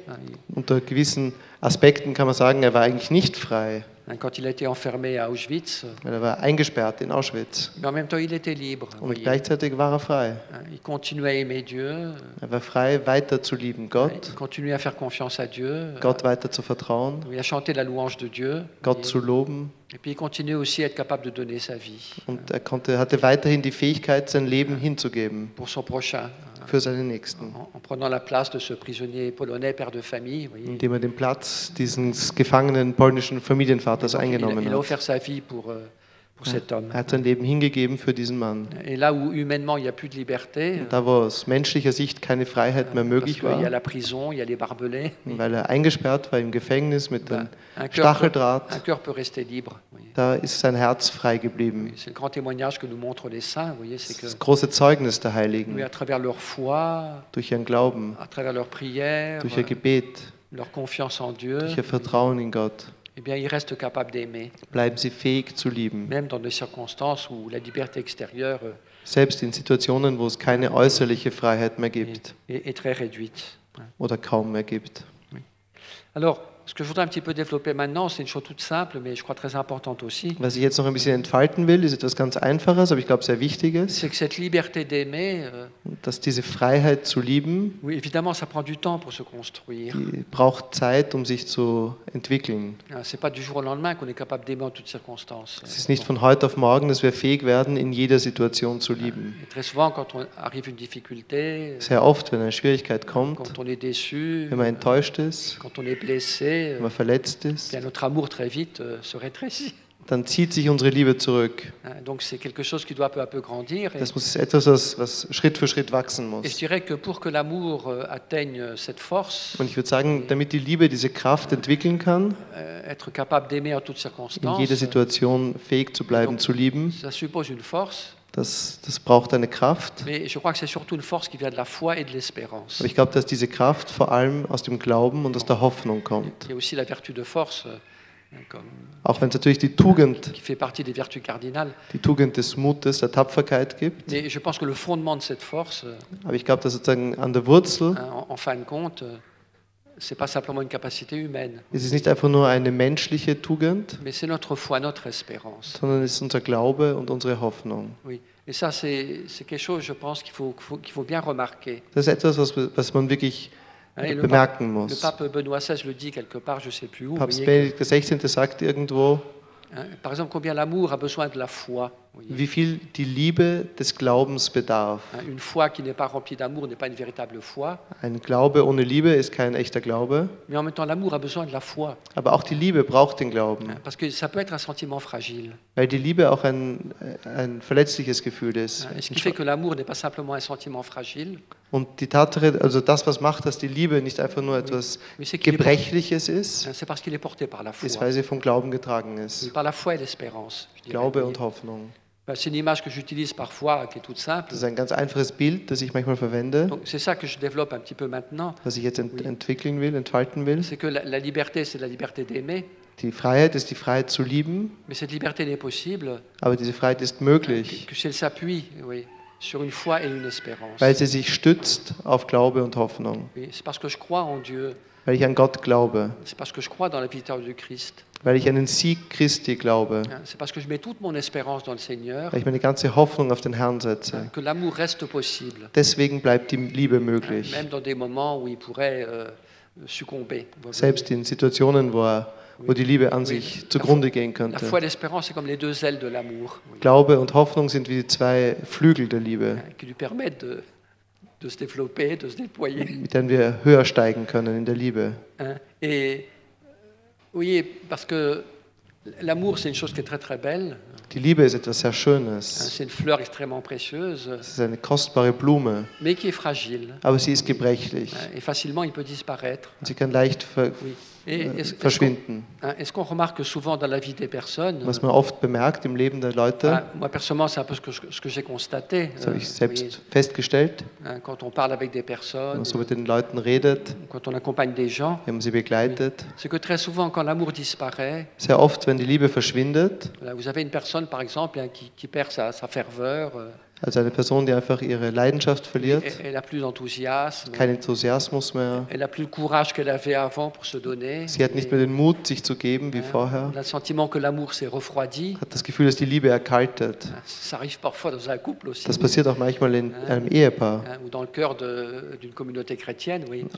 S3: Unter gewissen Aspekten kann man sagen, er war eigentlich nicht frei,
S2: quand il a été enfermé à Auschwitz, euh,
S3: weil er war eingesperrt in Auschwitz.
S2: mais en même temps, il était libre.
S3: Und
S2: voyez.
S3: gleichzeitig war er frei.
S2: Hein, Il continuait à aimer Dieu, euh,
S3: Er war frei, weiter zu lieben
S2: il continuait à faire confiance à Dieu, euh,
S3: Gott weiter zu vertrauen,
S2: oui, à chanter la louange de Dieu.
S3: Gott
S2: voyez.
S3: zu loben.
S2: Et puis il continuait aussi à être capable de donner sa vie
S3: Und er konnte, hatte weiterhin die Fähigkeit, sein Leben hinzugeben
S2: pour son prochain, hein,
S3: für seine Nächsten, indem er den Platz dieses gefangenen polnischen Familienvaters eingenommen hat.
S2: Pour, euh, cet homme.
S3: Er hat sein Leben hingegeben für diesen Mann.
S2: Et là où humainement il n'y a plus de liberté,
S3: Und da, wo aus menschlicher Sicht keine Freiheit mehr
S2: parce
S3: möglich
S2: qu'il y a
S3: war,
S2: la prison, il y a les barbelés,
S3: weil er eingesperrt war im Gefängnis mit dem
S2: un, cœur peut, un
S3: Stacheldraht,
S2: cœur peut rester libre. voyez.
S3: da ist sein Herz frei geblieben.
S2: C'est le grand témoignage que nous montrent les saints, vous voyez, c'est que
S3: Das große Zeugnis der
S2: oui,
S3: Heiligen,
S2: à travers leur foi,
S3: durch ihren Glauben,
S2: à travers leur prière,
S3: durch ihr Gebet,
S2: leur confiance en Dieu,
S3: durch ihr Vertrauen in Gott,
S2: eh bien, ils restent capables d'aimer,
S3: bleiben sie fähig zu lieben.
S2: même dans des circonstances où la liberté extérieure euh,
S3: Selbst in Situationen, wo es keine äußerliche Freiheit mehr gibt
S2: est, est- est très réduite.
S3: oder kaum mehr gibt.
S2: Alors, ce que je voudrais un petit peu développer maintenant, c'est une chose toute simple, mais je crois très importante aussi,
S3: Was ich jetzt noch ein bisschen entfalten will, ist etwas ganz Einfaches, aber ich glaube sehr Wichtiges,
S2: c'est que cette liberté d'aimer, euh,
S3: dass diese Freiheit zu lieben,
S2: oui, évidemment, ça prend du temps pour se construire.
S3: die braucht Zeit, um sich zu entwickeln.
S2: Hein, C'est pas du jour au lendemain qu'on est capable d'aimer en toutes circonstances.
S3: Es ist nicht von heute auf morgen, dass wir fähig werden, in jeder Situation zu lieben.
S2: Et très souvent, quand on arrive une difficulté,
S3: Sehr oft, wenn eine Schwierigkeit kommt,
S2: quand on est déçu,
S3: wenn man enttäuscht ist,
S2: quand on est blessé,
S3: wenn man verletzt ist,
S2: bien notre amour très vite euh, se rétrécit.
S3: dann zieht sich unsere Liebe zurück.
S2: Donc c'est quelque chose qui doit peu à peu grandir.
S3: Das muss etwas, was, was Schritt für Schritt wachsen
S2: et je
S3: muss.
S2: dirais que pour que l'amour euh, atteigne cette force,
S3: Und ich würde sagen, damit die Liebe diese Kraft entwickeln kann,
S2: euh, être capable d'aimer en toutes
S3: in jeder Situation fähig zu bleiben, zu lieben,
S2: ça suppose une force,
S3: das, das braucht eine Kraft.
S2: mais je crois que c'est surtout une force qui vient de la foi et de l'espérance.
S3: Aber ich glaube, dass diese Kraft vor allem aus dem Glauben und aus der Hoffnung kommt.
S2: Il y a aussi la vertu de force, euh,
S3: Auch wenn es natürlich die Tugend, die Tugend des Mutes, der Tapferkeit gibt.
S2: Euh,
S3: Aber ich glaube, dass sozusagen an der Wurzel es ist nicht einfach nur eine menschliche Tugend,
S2: mais c'est notre foi, notre espérance.
S3: sondern es ist unser Glaube und unsere Hoffnung. Das ist etwas, was, was man wirklich
S2: le,
S3: bemerken muss. Papst Benedikt XVI sagt irgendwo,
S2: par exemple, combien l'amour a besoin de la foi.
S3: Wie viel die Liebe des Glaubens bedarf. Ein Glaube ohne Liebe ist kein echter Glaube, aber auch die Liebe braucht den Glauben, weil die Liebe auch ein, ein verletzliches Gefühl ist. Und die Tatsache, also das, was macht, dass die Liebe nicht einfach nur etwas Gebrechliches ist, ist, weil sie vom Glauben getragen ist. Glaube und. Hoffnung.
S2: C'est une image que j'utilise parfois, qui est toute simple.
S3: Das ist ein ganz einfaches Bild, das ich manchmal verwende,
S2: c'est ça que je développe un petit peu maintenant.
S3: was ich jetzt ent entwickeln will, entfalten will.
S2: C'est que la, la liberté, c'est la liberté d'aimer,
S3: Die Freiheit ist die Freiheit zu lieben,
S2: mais cette liberté n'est possible
S3: aber diese Freiheit ist
S2: que,
S3: möglich,
S2: que si elle s'appuie oui, sur une foi et une espérance.
S3: weil sie sich stützt auf Glaube und Hoffnung.
S2: Oui, c'est parce que je crois en Dieu,
S3: Weil ich an Gott glaube,
S2: c'est parce que je crois dans la victoire du Christ,
S3: weil ich an den Sieg Christi glaube,
S2: hein, c'est parce que je mets toute mon espérance dans le Seigneur
S3: weil ich meine ganze Hoffnung auf den Herrn setze.
S2: que l'amour reste possible,
S3: Deswegen bleibt die Liebe möglich.
S2: même dans des moments où il pourrait euh, succomber.
S3: Selbst in Situationen, wo, er, wo die Liebe an sich zugrunde gehen könnte.
S2: oui,
S3: Glaube und Hoffnung sind wie die zwei Flügel der Liebe, mit denen wir höher steigen können in der Liebe.
S2: Et oui, parce que l'amour, c'est une chose qui est très très belle.
S3: Die Liebe ist etwas sehr
S2: hein.
S3: Schönes.
S2: C'est une fleur extrêmement précieuse,
S3: Es ist eine kostbare Blume,
S2: mais qui est fragile.
S3: aber sie ist gebrechlich.
S2: hein, Et facilement, il peut disparaître.
S3: Sie kann leicht ver
S2: Oui. Et
S3: äh,
S2: est-ce qu'on
S3: verschwinden.
S2: hein, est-ce qu'on remarque souvent dans la vie des personnes
S3: Was man oft bemerkt im Leben der Leute,
S2: hein, Moi, personnellement, c'est un peu ce que, ce j'ai constaté.
S3: das habe
S2: euh,
S3: ich selbst
S2: oui,
S3: festgestellt,
S2: hein, quand on parle avec des
S3: wenn
S2: personnes,
S3: man so mit den Leuten redet,
S2: quand on accompagne des gens,
S3: wenn man sie begleitet.
S2: c'est que très souvent, quand l'amour disparaît,
S3: Sehr oft, wenn die Liebe verschwindet,
S2: voilà, vous avez une personne, par exemple, hein, qui, qui perd sa, sa ferveur, euh,
S3: also eine Person, die einfach ihre Leidenschaft verliert, keinen Enthusiasmus mehr, sie hat nicht mehr den Mut, sich zu geben wie vorher, hat das Gefühl, dass die Liebe erkaltet. Das passiert auch manchmal in einem Ehepaar,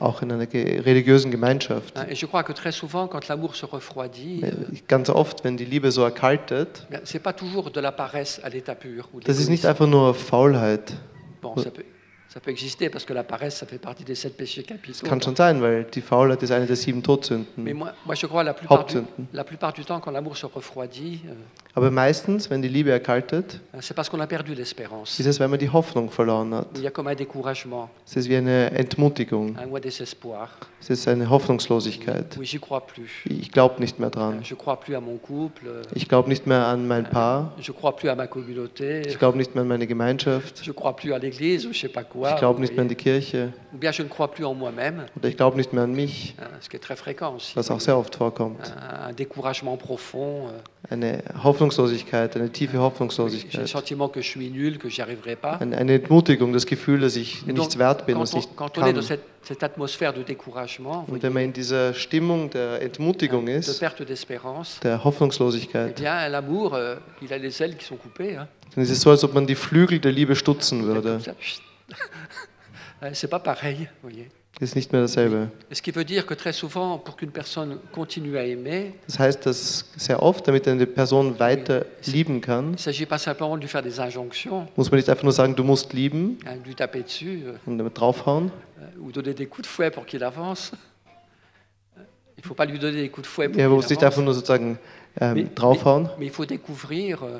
S3: auch in einer religiösen Gemeinschaft. Ganz oft, wenn die Liebe so erkaltet, das ist nicht einfach nur Faulheit.
S2: Bon, ça peut, ça peut exister parce que la paresse, ça fait partie des sept péchés capitaux.
S3: Kann schon sein, weil die Faulheit ist eine der sieben
S2: Mais
S3: Todsünden.
S2: moi, moi, je crois la plupart, du, la plupart du temps, quand l'amour se refroidit, euh,
S3: Aber meistens, wenn die Liebe erkaltet,
S2: c'est parce qu'on a perdu l'espérance.
S3: ist es, weil man die Hoffnung verloren hat.
S2: Il y a comme un découragement,
S3: Es ist wie eine Entmutigung.
S2: un désespoir.
S3: Es ist eine Hoffnungslosigkeit.
S2: Oui, j'y crois plus.
S3: Ich glaube nicht mehr dran.
S2: Je crois plus à mon couple. euh,
S3: Ich glaube nicht mehr an mein Paar.
S2: Je crois plus à ma communauté.
S3: Ich glaube nicht mehr an meine Gemeinschaft.
S2: Je crois plus à l'église je sais pas quoi.
S3: Ich glaube nicht mehr an die Kirche.
S2: Ne
S3: Oder ich glaube nicht mehr an mich, was auch sehr oft vorkommt.
S2: Euh,
S3: Eine Hoffnungslosigkeit, eine tiefe Hoffnungslosigkeit. Eine Entmutigung, das Gefühl, dass ich nichts wert bin,
S2: on,
S3: ich
S2: dans
S3: kann. Und wenn man in dieser Stimmung der Entmutigung ist, der
S2: eh
S3: Hoffnungslosigkeit,
S2: l'amour, euh,
S3: dann ist es so, als ob man die Flügel der Liebe stutzen würde.
S2: Ouais, C'est pas pareil, vous voyez.
S3: Das ist nicht mehr dasselbe.
S2: Et Ce qui veut dire que très souvent, pour qu'une personne continue à aimer,
S3: Das heißt, dass sehr oft, damit eine Person weiter lieben kann,
S2: il ne s'agit pas simplement de lui faire des injonctions,
S3: muss man nicht einfach nur sagen, du musst lieben
S2: hein, de lui taper dessus euh,
S3: und damit draufhauen.
S2: euh, ou donner des coups de fouet pour qu'il avance. Il ne faut pas lui donner des coups de fouet pour qu'il
S3: muss nicht
S2: avance.
S3: einfach nur sozusagen ähm,
S2: Mais-
S3: draufhauen,
S2: Mais il faut découvrir euh,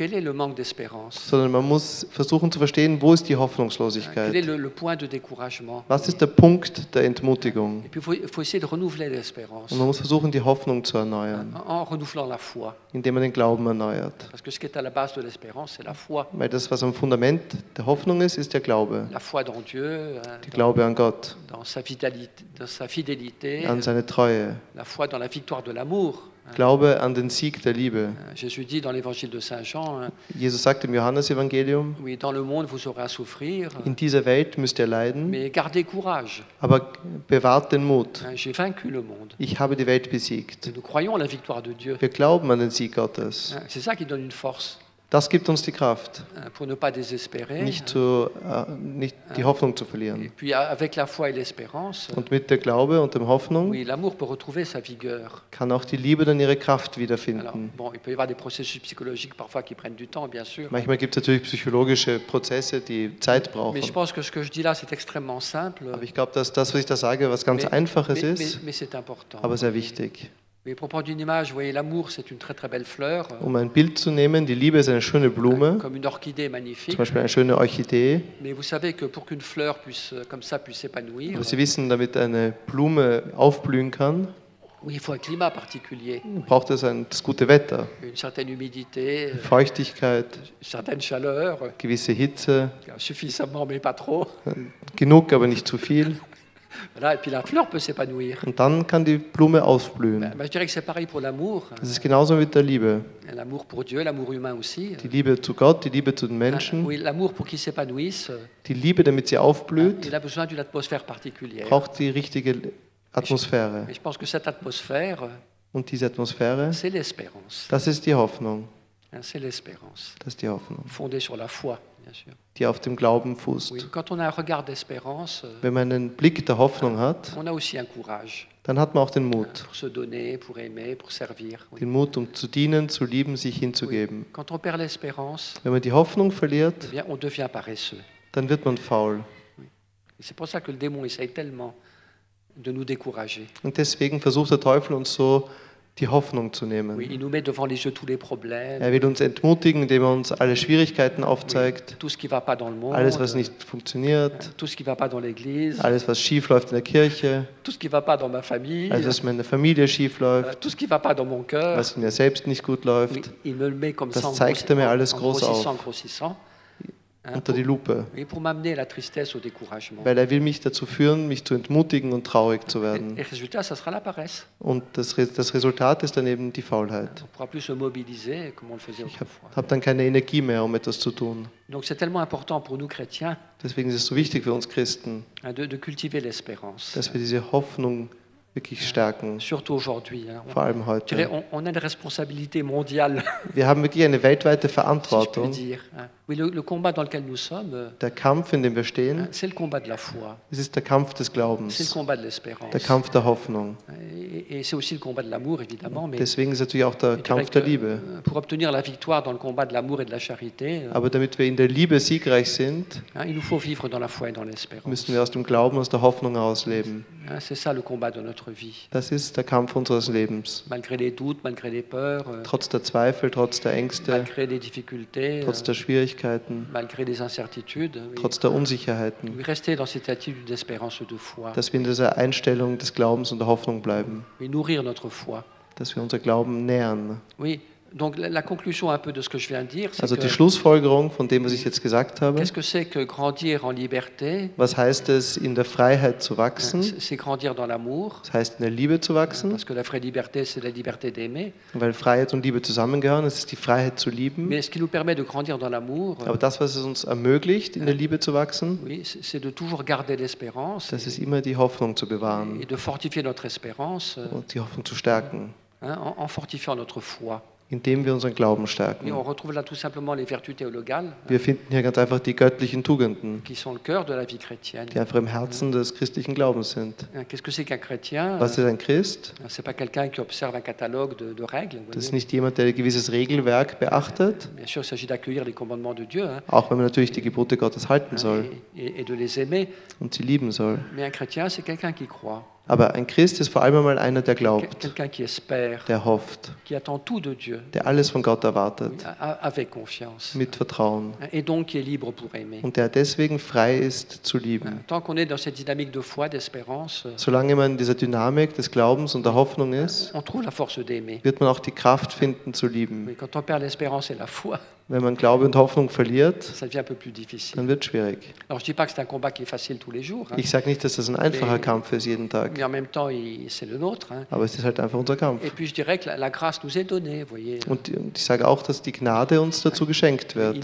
S2: quel est le manque d'espérance,
S3: sondern man muss versuchen zu verstehen, wo ist die
S2: hein, quel est
S3: Hoffnungslosigkeit?
S2: le, le point de découragement.
S3: Was ist der Punkt der Entmutigung?
S2: Et puis il faut, faut essayer de renouveler l'espérance
S3: Und man muss versuchen, die Hoffnung zu erneuern,
S2: en renouvelant la foi.
S3: indem man den Glauben erneuert.
S2: Parce que ce qui est à la base de l'espérance, c'est la foi.
S3: Weil das, was am Fundament der Hoffnung ist, ist der Glaube.
S2: La foi dans Dieu, hein,
S3: Der
S2: dans,
S3: Glaube an Gott,
S2: dans sa, vitalité, dans sa fidélité,
S3: an seine Treue.
S2: la foi dans la victoire de l'amour. Hein.
S3: Glaube an den Sieg der Liebe.
S2: Euh, Jésus dit dans l'évangile de Saint Jean,
S3: Jesus sagt im Johannesevangelium,
S2: oui, dans le monde vous aurez à souffrir,
S3: in dieser Welt müsst ihr leiden,
S2: mais gardez courage.
S3: aber bewahrt den Mut.
S2: hein, J'ai vaincu le monde.
S3: Ich habe die Welt besiegt.
S2: Nous croyons à la victoire de Dieu.
S3: Wir glauben an den Sieg Gottes.
S2: C'est ça qui donne une force
S3: Das gibt uns die Kraft,
S2: pour ne
S3: nicht, zu, äh, nicht die Hoffnung zu verlieren. Und mit der Glaube und der Hoffnung kann auch die Liebe dann ihre Kraft wiederfinden. Manchmal gibt es natürlich psychologische Prozesse, die Zeit brauchen. Aber ich glaube, dass das, was ich da sage, was ganz Einfaches ist, aber sehr wichtig.
S2: Mais pour prendre une image, vous voyez, l'amour, c'est une très très belle fleur,
S3: Um ein Bild zu nehmen, die Liebe ist eine schöne Blume,
S2: comme une orchidée magnifique.
S3: zum Beispiel eine schöne Orchidee.
S2: Mais vous savez que pour qu'une fleur puisse, comme ça, puisse s'épanouir,
S3: Aber Sie wissen, damit eine Blume aufblühen kann,
S2: oui, il faut un climat particulier,
S3: braucht es ein, das gute Wetter,
S2: une certaine humidité,
S3: Feuchtigkeit,
S2: une certaine chaleur,
S3: gewisse Hitze,
S2: suffisamment mais pas trop.
S3: genug, aber nicht zu viel. [laughs]
S2: Voilà, et puis la fleur peut s'épanouir.
S3: Und dann kann die Blume aufblühen.
S2: Ben, ben, je dirais que c'est pareil pour l'amour,
S3: Das ist genauso mit der Liebe.
S2: l'amour pour Dieu, l'amour humain aussi.
S3: Die Liebe zu Gott, die Liebe zu den Menschen,
S2: Oui, l'amour pour qu'il s'épanouisse, euh,
S3: die Liebe, damit sie aufblüht,
S2: il a besoin d'une atmosphère particulière.
S3: braucht die richtige Atmosphäre.
S2: Et je pense que cette atmosphère, euh,
S3: Und diese Atmosphäre,
S2: c'est l'espérance.
S3: das ist die Hoffnung.
S2: Hein, C'est l'espérance,
S3: Das ist die Hoffnung,
S2: fondée sur la foi, bien sûr.
S3: Die auf dem Glauben fußt.
S2: Euh,
S3: Wenn man einen Blick der Hoffnung hat, dann hat man auch den Mut. Den Mut, um zu dienen, zu lieben, sich hinzugeben. Wenn man die Hoffnung
S2: eh
S3: verliert,
S2: paresseux.
S3: dann wird man faul. Und deswegen versucht der Teufel uns so die Hoffnung zu
S2: Oui,
S3: nehmen.
S2: il nous met devant les yeux tous les problèmes,
S3: Er will uns entmutigen, indem er uns alle Schwierigkeiten aufzeigt,
S2: tout ce qui va pas dans le monde,
S3: alles, was nicht funktioniert,
S2: tout ce qui va pas dans l'Église,
S3: alles, was schief läuft in der Kirche,
S2: tout ce qui va pas dans ma famille,
S3: alles, was in meiner Familie schief
S2: euh,
S3: läuft,
S2: tout ce qui va pas dans mon cœur.
S3: was in mir selbst nicht gut
S2: Oui,
S3: läuft,
S2: il me le met comme
S3: Das zeigt er mir alles groß auf.
S2: Hein,
S3: unter die
S2: pour,
S3: Lupe.
S2: et au découragement.
S3: Weil er will mich dazu führen, mich zu entmutigen und traurig zu
S2: Et,
S3: werden.
S2: et résultat, la paresse.
S3: Und das, Re- das Resultat ist dann eben die Faulheit. Ich habe hab dann keine Energie mehr, um etwas zu tun.
S2: Donc c'est tellement important pour nous chrétiens
S3: Deswegen ist es so wichtig für uns Christen,
S2: de, de cultiver l'espérance.
S3: dass wir diese Hoffnung wirklich stärken,
S2: Surtout aujourd'hui. hein.
S3: Vor allem heute.
S2: on, on a une responsabilité mondiale,
S3: Wir haben wirklich eine weltweite [laughs]
S2: si
S3: Verantwortung.
S2: dire. Oui, le, le combat dans lequel nous sommes, euh,
S3: Der Kampf, in dem wir stehen,
S2: c'est le combat de la foi,
S3: es ist der Kampf des
S2: c'est le
S3: Glaubens,
S2: combat de l'espérance.
S3: der Kampf der Hoffnung.
S2: Et, et c'est aussi le combat de l'amour, évidemment. Mais
S3: Deswegen ist natürlich auch der Kampf der Liebe.
S2: euh, pour obtenir la victoire dans le combat de l'amour et de la charité, euh,
S3: Aber damit wir in der Liebe siegreich sind,
S2: il nous faut vivre dans la foi et dans l'espérance.
S3: müssen wir aus dem Glauben, aus der Hoffnung ausleben.
S2: C'est ça le combat de notre vie.
S3: Das ist der Kampf unseres Lebens.
S2: Malgré les doutes, malgré les peurs,
S3: Trotz der Zweifel, trotz der Ängste,
S2: malgré les difficultés,
S3: trotz der Schwierigkeiten,
S2: malgré les incertitudes, oui.
S3: trotz der Unsicherheiten, dass wir in dieser Einstellung des Glaubens und der Hoffnung bleiben, dass wir unser Glauben nähern.
S2: Oui, donc la, la conclusion un peu de ce que je viens de dire, c'est
S3: Also die Schlussfolgerung von dem, was ich jetzt gesagt habe, was heißt es, in der Freiheit zu wachsen? Das heißt, in der Liebe zu wachsen, weil Freiheit und Liebe zusammengehören. Es ist die Freiheit zu lieben. Aber das, was es uns ermöglicht, in der Liebe zu wachsen,
S2: oui, c'est c'est de toujours garder l'espérance
S3: das ist immer die Hoffnung zu
S2: et
S3: bewahren
S2: de fortifier notre espérance
S3: und die Hoffnung zu stärken,
S2: en fortifiant notre foi.
S3: Indem wir unseren Glauben stärken. Wir finden hier ganz einfach die göttlichen Tugenden, die einfach im Herzen des christlichen Glaubens sind. Was ist ein Christ? Das ist nicht jemand, der ein gewisses Regelwerk beachtet, auch wenn man natürlich die Gebote Gottes halten soll und sie lieben soll.
S2: Mais un chrétien, c'est quelqu'un qui croit,
S3: Aber ein Christ ist vor allem einmal einer, der glaubt,
S2: espère,
S3: der hofft,
S2: Dieu
S3: der alles von Gott erwartet, mit Vertrauen
S2: donc
S3: und der deswegen frei ist zu lieben.
S2: Foi, euh,
S3: Solange man in dieser Dynamik des Glaubens und der Hoffnung ist, wird man auch die Kraft finden zu lieben.
S2: Quand on perd l'espérance et la foi,
S3: Wenn man Glaube und Hoffnung verliert, dann wird es schwierig. Ich sage nicht, dass das ein einfacher. Kampf ist jeden Tag, aber es ist halt einfach unser Kampf. Und ich sage auch, dass die Gnade uns dazu geschenkt wird.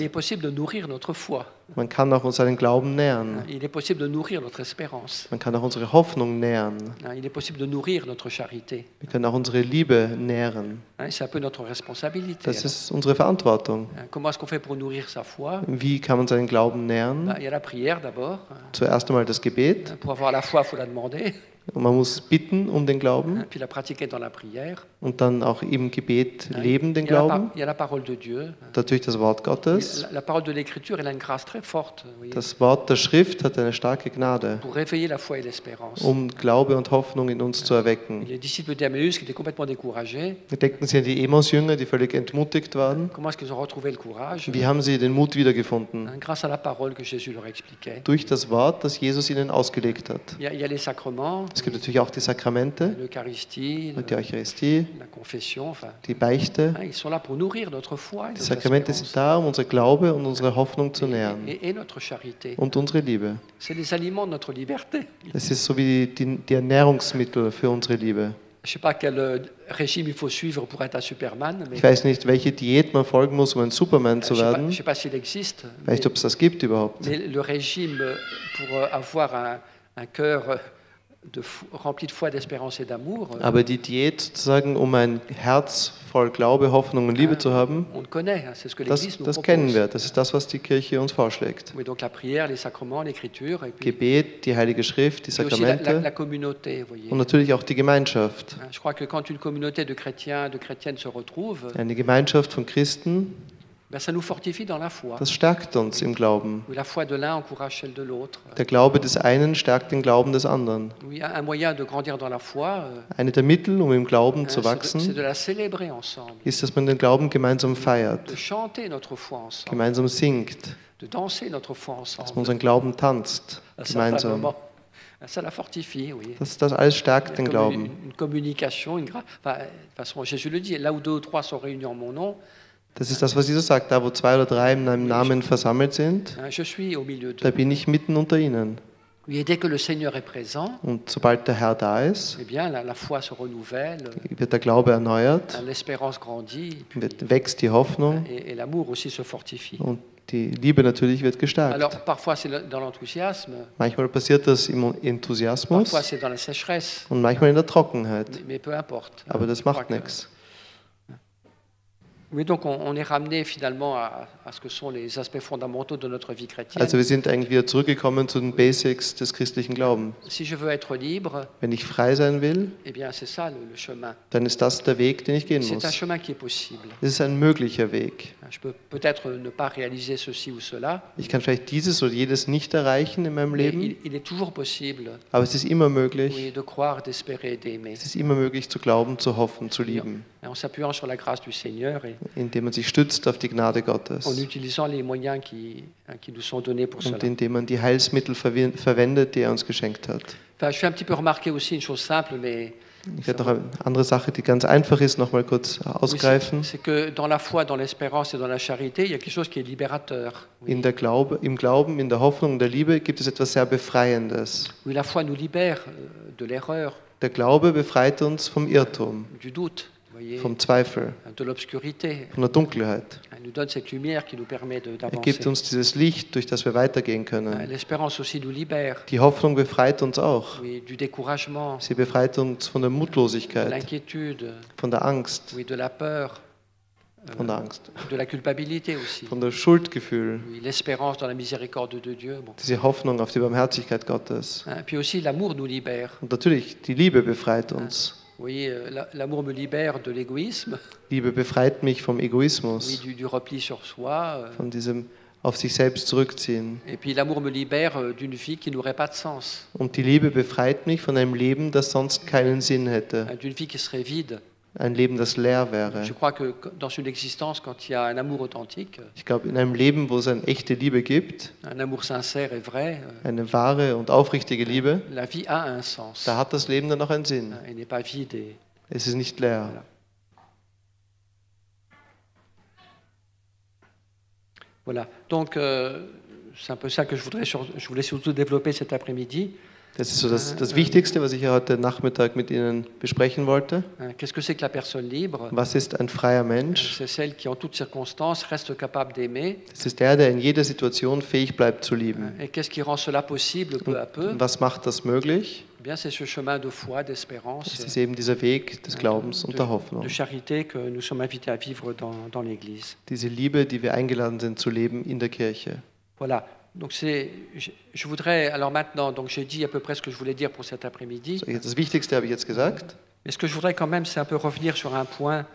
S3: Man kann auch seinen Glauben nähern.
S2: Il est possible de nourrir notre espérance.
S3: Man kann auch unsere Hoffnung nähern.
S2: Il est possible de nourrir notre charité.
S3: Wir können auch unsere Liebe nähren.
S2: C'est un peu notre responsabilité.
S3: Das ist unsere Verantwortung.
S2: Comment est-ce qu'on fait pour nourrir sa foi
S3: Wie kann man seinen Glauben
S2: Ben,
S3: nähren?
S2: Il y a la prière d'abord.
S3: Zuerst einmal das Gebet.
S2: Pour avoir la foi, faut la demander.
S3: Und man muss bitten um den Glauben
S2: Puis la pratiquer dans la prière.
S3: und dann auch im Gebet leben den Glauben.
S2: il y a la parole de Dieu.
S3: Natürlich das Wort Gottes.
S2: La, la parole de l'Écriture, elle a une grâce très forte vous voyez,
S3: Das Wort der Schrift hat eine starke Gnade,
S2: pour réveiller la foi et l'espérance.
S3: um Glaube und Hoffnung in uns zu erwecken.
S2: Les disciples d'Emmaüs qui étaient complètement découragés,
S3: Denken Sie an die Emos-Jünger, die völlig entmutigt waren.
S2: comment est-ce qu'ils ont retrouvé le courage
S3: Wie haben sie den Mut wiedergefunden?
S2: Hein, Grâce à la parole que Jésus leur expliquait.
S3: Durch das Wort, das Jesus ihnen ausgelegt hat.
S2: Il y a, il y a les sacrements,
S3: Es gibt natürlich auch die Sakramente, die Eucharistie, die Beichte. Die Sakramente sind da, um unsere Glaube und unsere Hoffnung zu nähren und unsere Liebe. Es ist so wie die, die Ernährungsmittel für unsere Liebe.
S2: Euh,
S3: Ich weiß nicht, welche Diät man folgen muss, um ein Superman zu werden. Ich weiß nicht, ob es das gibt überhaupt.
S2: mais le régime pour euh, avoir un, un cœur euh, de fo- remplie de foi, d'espérance et d'amour, euh,
S3: Aber die Diät sozusagen, um ein Herz voll Glaube, Hoffnung und Liebe zu haben,
S2: connaît, ce que
S3: das, das
S2: propose.
S3: kennen wir. Das ist das, was die Kirche uns vorschlägt.
S2: Oui, donc la prière, les sacrements, l'écriture, et puis,
S3: Gebet, die Heilige Schrift, die
S2: la, la-
S3: Sakramente
S2: la communauté, vous voyez.
S3: und natürlich auch die Gemeinschaft.
S2: Hein, Je crois que quand une communauté de chrétiens, de chrétiennes se retrouve,
S3: Eine Gemeinschaft von Christen,
S2: ça nous fortifie dans la foi.
S3: das stärkt uns im Glauben.
S2: Oui, la foi de l'un encourage celle de l'autre.
S3: Der Glaube des einen stärkt den Glauben des anderen.
S2: Oui, un un moyen de grandir dans la foi, euh,
S3: Eine der Mittel, um im Glauben
S2: hein,
S3: zu
S2: de,
S3: wachsen,
S2: de la célébrer ensemble,
S3: ist, dass man den Glauben gemeinsam feiert,
S2: de chanter notre foi ensemble,
S3: gemeinsam singt,
S2: de danser notre foi
S3: dass man unseren Glauben tanzt, gemeinsam.
S2: Ça la fortifie, oui.
S3: Das, das alles stärkt den Glauben.
S2: une, une communication, une enfin, de toute façon, Jésus le dit, là où deux ou trois sont réunis en mon nom,
S3: Das ist das, was Jesus sagt. Da, wo zwei oder drei in meinem Namen versammelt sind,
S2: milieu
S3: da bin ich mitten unter ihnen. Und sobald der Herr da ist,
S2: eh
S3: wird der Glaube erneuert, wird, wächst die Hoffnung und die Liebe natürlich wird gestärkt. Manchmal passiert das im Enthusiasmus und manchmal in der Trockenheit. Aber das macht nichts. Also wir sind eigentlich wieder zurückgekommen zu den Basics des christlichen Glaubens.
S2: si je veux être libre,
S3: Wenn ich frei sein will,
S2: eh bien c'est ça le, le chemin.
S3: dann ist das der Weg, den ich gehen muss. Es ist ein möglicher Weg.
S2: Je peux peut-être ne pas réaliser ceci ou cela,
S3: Ich kann vielleicht dieses oder jedes nicht erreichen in meinem Leben,
S2: il, il est toujours possible
S3: aber es ist immer möglich.
S2: oui, de croire, d'espérer d'aimer.
S3: Es ist immer möglich zu glauben, zu hoffen, zu lieben,
S2: En s'appuyant sur la grâce du Seigneur et
S3: indem man sich stützt auf die Gnade Gottes
S2: en utilisant les moyens qui, qui nous sont donnés pour cela.
S3: und indem man die Heilsmittel verwen- verwendet, die er uns geschenkt hat.
S2: Enfin, je fais un petit peu remarquer aussi une chose simple, mais
S3: Ich werde noch eine andere Sache, die ganz einfach ist, noch mal kurz ausgreifen. In der Glaube, Im Glauben, in der Hoffnung, in der Liebe gibt es etwas sehr Befreiendes.
S2: Euh,
S3: Der Glaube befreit uns vom Irrtum,
S2: du doute,
S3: vom Zweifel, von der Dunkelheit. Er gibt uns dieses Licht, durch das wir weitergehen
S2: Euh,
S3: können.
S2: Libère
S3: Die Hoffnung befreit uns auch. Sie befreit uns von der
S2: de
S3: Mutlosigkeit, von der Angst,
S2: peur,
S3: von der Angst,
S2: de la culpabilité aussi.
S3: von der Schuldgefühl,
S2: Oui, L'espérance dans la miséricorde de Dieu. Bon.
S3: diese Hoffnung auf die Barmherzigkeit Gottes.
S2: Hein, Puis aussi l'amour nous libère.
S3: Und natürlich, die Liebe befreit uns.
S2: Voyez, euh, la- l'amour me libère de l'égoïsme,
S3: Liebe befreit mich vom
S2: oui,
S3: Egoismus,
S2: du, du repli sur soi. euh,
S3: von diesem auf sich selbst zurückziehen.
S2: Et puis l'amour me libère euh, d'une vie qui n'aurait pas de sens,
S3: Und die Liebe befreit mich von einem Leben, das sonst keinen Sinn hätte.
S2: d'une vie qui serait vide.
S3: Ein Leben, das leer wäre.
S2: Je crois que dans une existence, quand il y a un amour authentique,
S3: Ich glaube, in einem Leben, wo es eine echte Liebe gibt,
S2: un amour sincère et vrai, euh,
S3: eine wahre und aufrichtige Liebe,
S2: la vie a un sens.
S3: da hat das Leben dann noch einen Sinn.
S2: Elle n'est pas vide. Et...
S3: Es ist nicht leer.
S2: Voilà. Voilà. Donc, euh, c'est un peu ça que je voudrais, je voulais surtout développer cet après-midi.
S3: Das ist so das, das Wichtigste, was ich ja heute Nachmittag mit Ihnen besprechen wollte. Was ist ein freier Mensch?
S2: D'aimer.
S3: Das ist der, der in jeder Situation fähig bleibt zu lieben. Und was macht das möglich?
S2: Eh
S3: Es ist eben dieser Weg des Glaubens und der Hoffnung. Diese Liebe, die wir eingeladen sind zu leben in der Kirche.
S2: Voilà. Donc c'est, je, voudrais, alors maintenant, donc j'ai dit à peu près ce que je voulais dire pour cet après-midi.
S3: So, jetzt Das Wichtigste habe ich jetzt gesagt.
S2: Mais ce que je voudrais quand même, c'est un peu revenir sur un point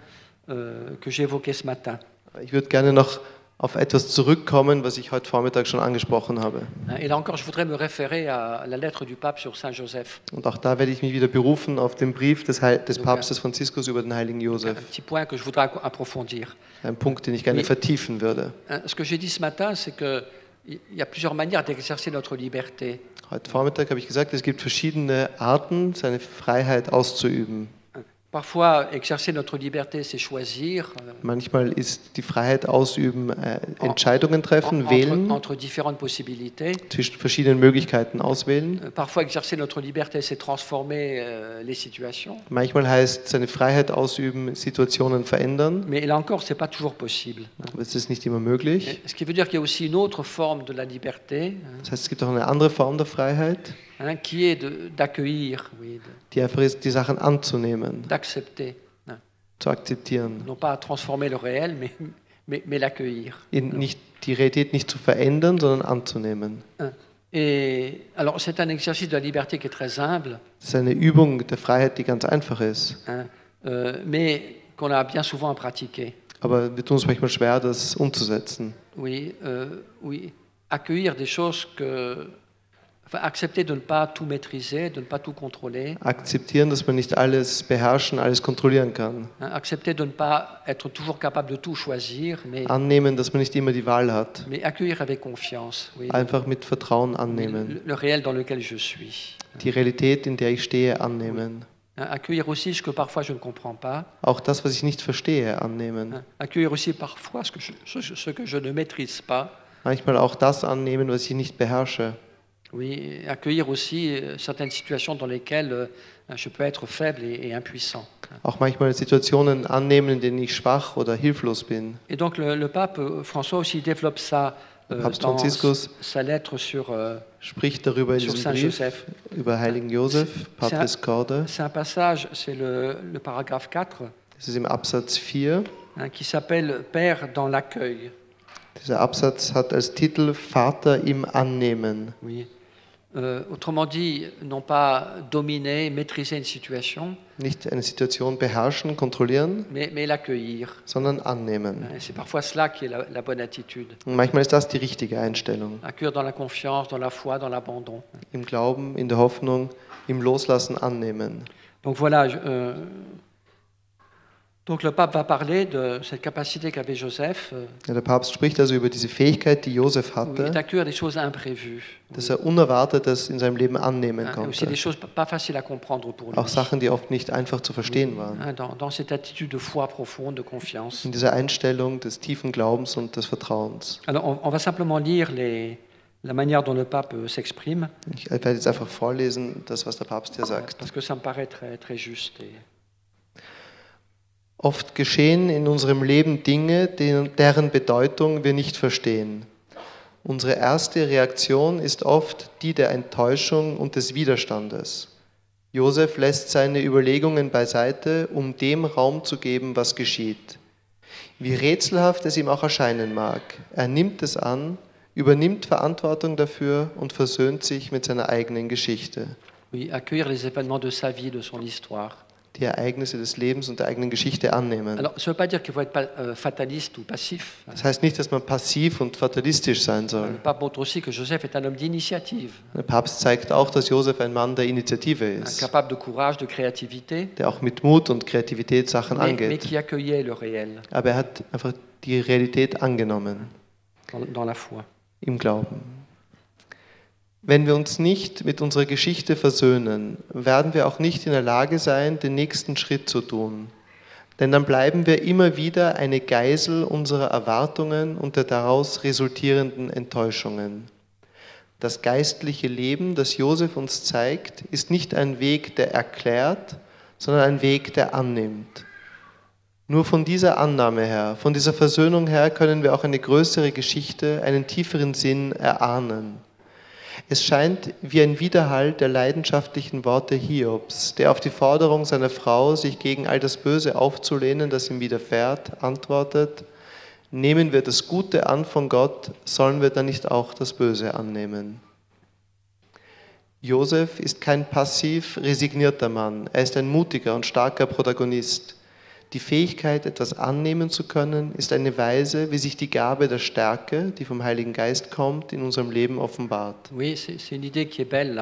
S2: euh, que j'ai évoqué ce matin.
S3: Ich würde gerne noch auf etwas zurückkommen, was ich heute Vormittag schon angesprochen habe.
S2: Et là encore, je voudrais me référer à la lettre du pape sur Saint Joseph.
S3: Und auch da werde ich mich wieder berufen auf den Brief des, Heil des Papstes Franziskus über den heiligen
S2: Un petit point que je voudrais approfondir.
S3: Ein Punkt, den ich gerne
S2: Oui.
S3: vertiefen würde.
S2: Hein, Ce que j'ai dit ce matin, c'est qu'il y a plusieurs manières d'exercer notre liberté.
S3: Heute Vormittag habe ich gesagt, es gibt verschiedene Arten, seine Freiheit auszuüben.
S2: Parfois, exercer notre liberté, c'est choisir euh,
S3: Manchmal ist die Freiheit ausüben, äh, Entscheidungen treffen,
S2: en-
S3: wählen,
S2: entre, entre différentes possibilités.
S3: zwischen verschiedenen Möglichkeiten auswählen.
S2: Euh, Parfois, exercer notre liberté, c'est transformer euh, les situations.
S3: Manchmal heißt seine Freiheit ausüben, Situationen verändern,
S2: Mais là encore, ce n'est pas toujours possible.
S3: aber es ist nicht immer möglich.
S2: Ce qui veut dire qu'il y a aussi une autre forme de la liberté,
S3: Das heißt, es gibt auch eine andere Form der Freiheit,
S2: hein, qui est d'accueillir, oui, de-
S3: die Sachen anzunehmen,
S2: d'accepter. hein.
S3: zu akzeptieren.
S2: Non pas à transformer le réel, mais, mais, mais l'accueillir.
S3: In, nicht, die Realität nicht zu verändern, sondern anzunehmen.
S2: hein. Et alors, c'est un exercice de la liberté qui est très
S3: ist eine Übung der Freiheit, die ganz einfach ist.
S2: hein, euh, mais qu'on a bien souvent à pratiquer.
S3: Aber wir tun es manchmal schwer, das umzusetzen.
S2: Oui, euh, oui. Accueillir des choses que. Accepter de ne pas tout maîtriser, de ne pas tout contrôler.
S3: Akzeptieren, dass man nicht alles beherrschen, alles kontrollieren kann.
S2: hein, accepter de ne pas être toujours capable de tout choisir, mais,
S3: Annehmen, dass man nicht immer die Wahl hat.
S2: mais accueillir avec confiance. Oui,
S3: Einfach mit Vertrauen annehmen.
S2: le réel dans lequel je suis.
S3: Die Realität, in der ich stehe, annehmen.
S2: Accueillir aussi ce que parfois je ne comprends pas.
S3: Auch das, was ich nicht verstehe, annehmen.
S2: accueillir aussi parfois ce que, je, ce- ce que je ne maîtrise pas.
S3: Manchmal auch das annehmen, was ich nicht beherrsche.
S2: Oui, accueillir aussi euh, certaines situations dans lesquelles euh, je peux être faible et, et impuissant.
S3: Auch manchmal Situationen annehmen, in denen ich schwach oder hilflos bin.
S2: Et donc le, le pape euh, François aussi développe ça euh,
S3: Papst
S2: dans
S3: Franziskus
S2: sa lettre sur, euh,
S3: Spricht darüber in
S2: sur
S3: diesem
S2: Saint
S3: Brief
S2: Joseph.
S3: über Heiligen Josef, Patris Corde.
S2: C'est un passage, c'est le, le paragraphe 4,
S3: Das ist im Absatz 4.
S2: hein, qui s'appelle Père dans l'accueil.
S3: Dieser Absatz hat als Titel Vater im Annehmen.
S2: Oui. Euh, autrement dit, non pas dominer, maîtriser une situation,
S3: Nicht eine Situation beherrschen, kontrollieren,
S2: mais, mais l'accueillir.
S3: sondern annehmen.
S2: Et C'est parfois cela qui est la, la bonne attitude.
S3: Und manchmal ist das die richtige Einstellung.
S2: Accueillir dans la confiance, dans la foi, dans l'abandon.
S3: Im Glauben, in der Hoffnung, im Loslassen annehmen.
S2: Donc voilà, je- euh, donc le pape va parler de cette capacité qu'avait Joseph euh,
S3: Ja, der Papst spricht also über diese Fähigkeit, die Josef
S2: oui,
S3: hatte,
S2: d'accueillir des choses imprévues.
S3: dass er Unerwartetes in seinem Leben annehmen
S2: et aussi des
S3: konnte.
S2: choses pas faciles à comprendre pour lui.
S3: Auch Sachen, die oft nicht einfach zu verstehen waren.
S2: Hein, dans, dans cette attitude de foi profonde, de confiance.
S3: In dieser Einstellung des tiefen Glaubens und des Vertrauens.
S2: Alors on, on va simplement lire les, la manière dont le pape euh, s'exprime,
S3: Ich werde jetzt einfach vorlesen, das, was der Papst hier sagt.
S2: parce que ça me paraît très, très juste. Et,
S3: Oft geschehen in unserem Leben Dinge, deren Bedeutung wir nicht verstehen. Unsere erste Reaktion ist oft die der Enttäuschung und des Widerstandes. Josef lässt seine Überlegungen beiseite, um dem Raum zu geben, was geschieht. Wie rätselhaft es ihm auch erscheinen mag, er nimmt es an, übernimmt Verantwortung dafür und versöhnt sich mit seiner eigenen Geschichte.
S2: oui, accueillir les événements de sa vie, de son histoire.
S3: Die Ereignisse des Lebens und der eigenen Geschichte annehmen.
S2: Alors, ça ne veut pas dire qu'il faut être pa- euh, fataliste ou passif.
S3: Das heißt nicht, dass man passiv und fatalistisch sein
S2: Le
S3: soll.
S2: pape montre aussi que Joseph est un homme d'initiative,
S3: Der Papst zeigt auch, dass Josef ein Mann der Initiative ist,
S2: capable de courage, de créativité,
S3: der auch mit Mut und Kreativität Sachen
S2: mais, mais
S3: angeht.
S2: qui accueillait le réel
S3: Aber er hat einfach die Realität angenommen
S2: dans, dans la foi.
S3: im Glauben. Wenn wir uns nicht mit unserer Geschichte versöhnen, werden wir auch nicht in der Lage sein, den nächsten Schritt zu tun. Denn dann bleiben wir immer wieder eine Geisel unserer Erwartungen und der daraus resultierenden Enttäuschungen. Das geistliche Leben, das Josef uns zeigt, ist nicht ein Weg, der erklärt, sondern ein Weg, der annimmt. Nur von dieser Annahme her, von dieser Versöhnung her können wir auch eine größere Geschichte, einen tieferen Sinn erahnen. Es scheint wie ein Widerhall der leidenschaftlichen Worte Hiobs, der auf die Forderung seiner Frau, sich gegen all das Böse aufzulehnen, das ihm widerfährt, antwortet, nehmen wir das Gute an von Gott, sollen wir dann nicht auch das Böse annehmen. Josef ist kein passiv resignierter Mann, er ist ein mutiger und starker Protagonist. Die Fähigkeit, etwas annehmen zu können, ist eine Weise, wie sich die Gabe der Stärke, die vom Heiligen Geist kommt, in unserem Leben offenbart.
S2: Oui, c'est une idée qui est belle.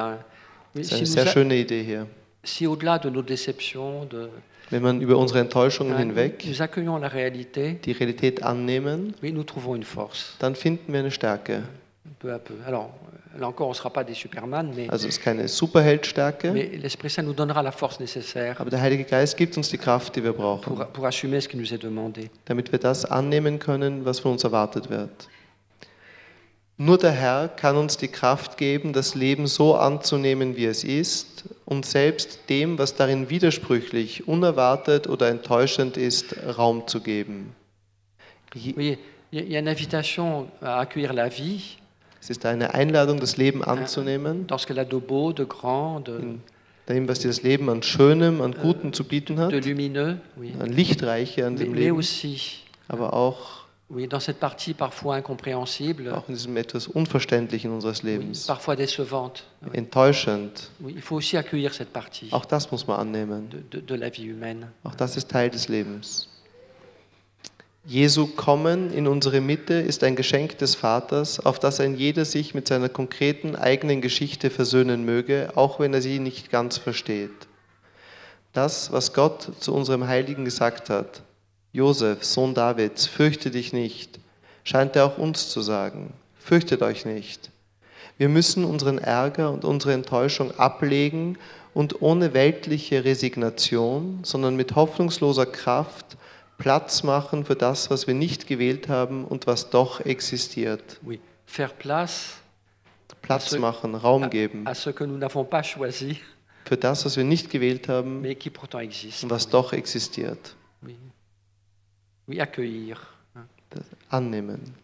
S3: Das ist eine sehr
S2: a-
S3: schöne Idee hier.
S2: si au-delà de nos déceptions, de,
S3: Wenn man über unsere Enttäuschungen hinweg
S2: réalité,
S3: die Realität annehmen,
S2: oui,
S3: dann finden wir eine Stärke.
S2: Peu à peu. Alors, là encore, on ne sera pas des Superman, mais,
S3: Also es ist keine Superheldstärke,
S2: mais l'Esprit Saint nous donnera la force nécessaire
S3: aber der Heilige Geist gibt uns die Kraft, die wir brauchen,
S2: pour, pour assumer ce qui nous est demandé.
S3: damit wir das annehmen können, was von uns erwartet wird. Nur der Herr kann uns die Kraft geben, das Leben so anzunehmen, wie es ist und selbst dem, was darin widersprüchlich, unerwartet oder enttäuschend ist, Raum zu geben.
S2: Il y a- il y a une invitation à accueillir la vie,
S3: Es ist eine Einladung, das Leben anzunehmen,
S2: dans ce qu'elle a de beau, de grand, de,
S3: dem, was dir das Leben an Schönem, an Gutem zu bieten hat,
S2: de lumineux, oui.
S3: an Lichtreiche an dem
S2: mais
S3: Leben,
S2: aussi,
S3: aber auch,
S2: oui, dans cette partie parfois incompréhensible,
S3: auch in diesem etwas Unverständlichen unseres
S2: oui,
S3: Lebens,
S2: parfois décevante. oui.
S3: enttäuschend.
S2: Oui, il faut aussi accueillir cette partie
S3: Auch das muss man annehmen.
S2: de, de- de la vie humaine.
S3: Auch das ist Teil des Lebens. Jesu Kommen in unsere Mitte ist ein Geschenk des Vaters, auf das ein jeder sich mit seiner konkreten eigenen Geschichte versöhnen möge, auch wenn er sie nicht ganz versteht. Das, was Gott zu unserem Heiligen gesagt hat, Josef, Sohn Davids, fürchte dich nicht, scheint er auch uns zu sagen, fürchtet euch nicht. Wir müssen unseren Ärger und unsere Enttäuschung ablegen und ohne weltliche Resignation, sondern mit hoffnungsloser Kraft Platz machen für das, was wir nicht gewählt haben und was doch existiert.
S2: Oui. Faire place
S3: Platz
S2: Also-
S3: machen, Raum geben
S2: à ce que nous n'avons pas choisi,
S3: für das, was wir nicht gewählt haben
S2: mais qui pourtant existe.
S3: und was doch existiert.
S2: Oui, oui accueillir.
S3: Das Annehmen.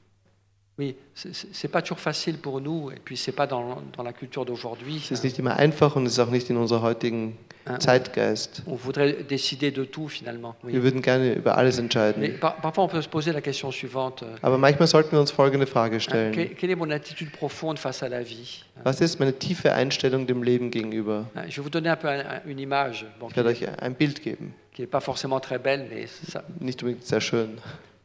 S2: Oui, c'est- c'est c'est pas toujours facile pour nous, et puis c'est pas dans, dans la culture d'aujourd'hui.
S3: Es ist nicht immer einfach und es ist auch nicht in heutigen
S2: Hein,
S3: Zeitgeist.
S2: on voudrait décider de tout finalement. oui.
S3: Wir würden gerne über alles
S2: Mais
S3: entscheiden.
S2: par- parfois on peut se poser la question suivante. euh,
S3: Aber manchmal sollten wir uns folgende Frage
S2: hein,
S3: stellen.
S2: que- quelle est mon attitude profonde face à la vie
S3: Was ist meine tiefe Einstellung dem Leben gegenüber?
S2: Hein, Je vais vous donner un peu un- un- une image bon,
S3: Ich
S2: qui
S3: werde
S2: n'est
S3: euch ein Bild geben.
S2: pas forcément très belle, mais ça,
S3: Nicht unbedingt sehr schön.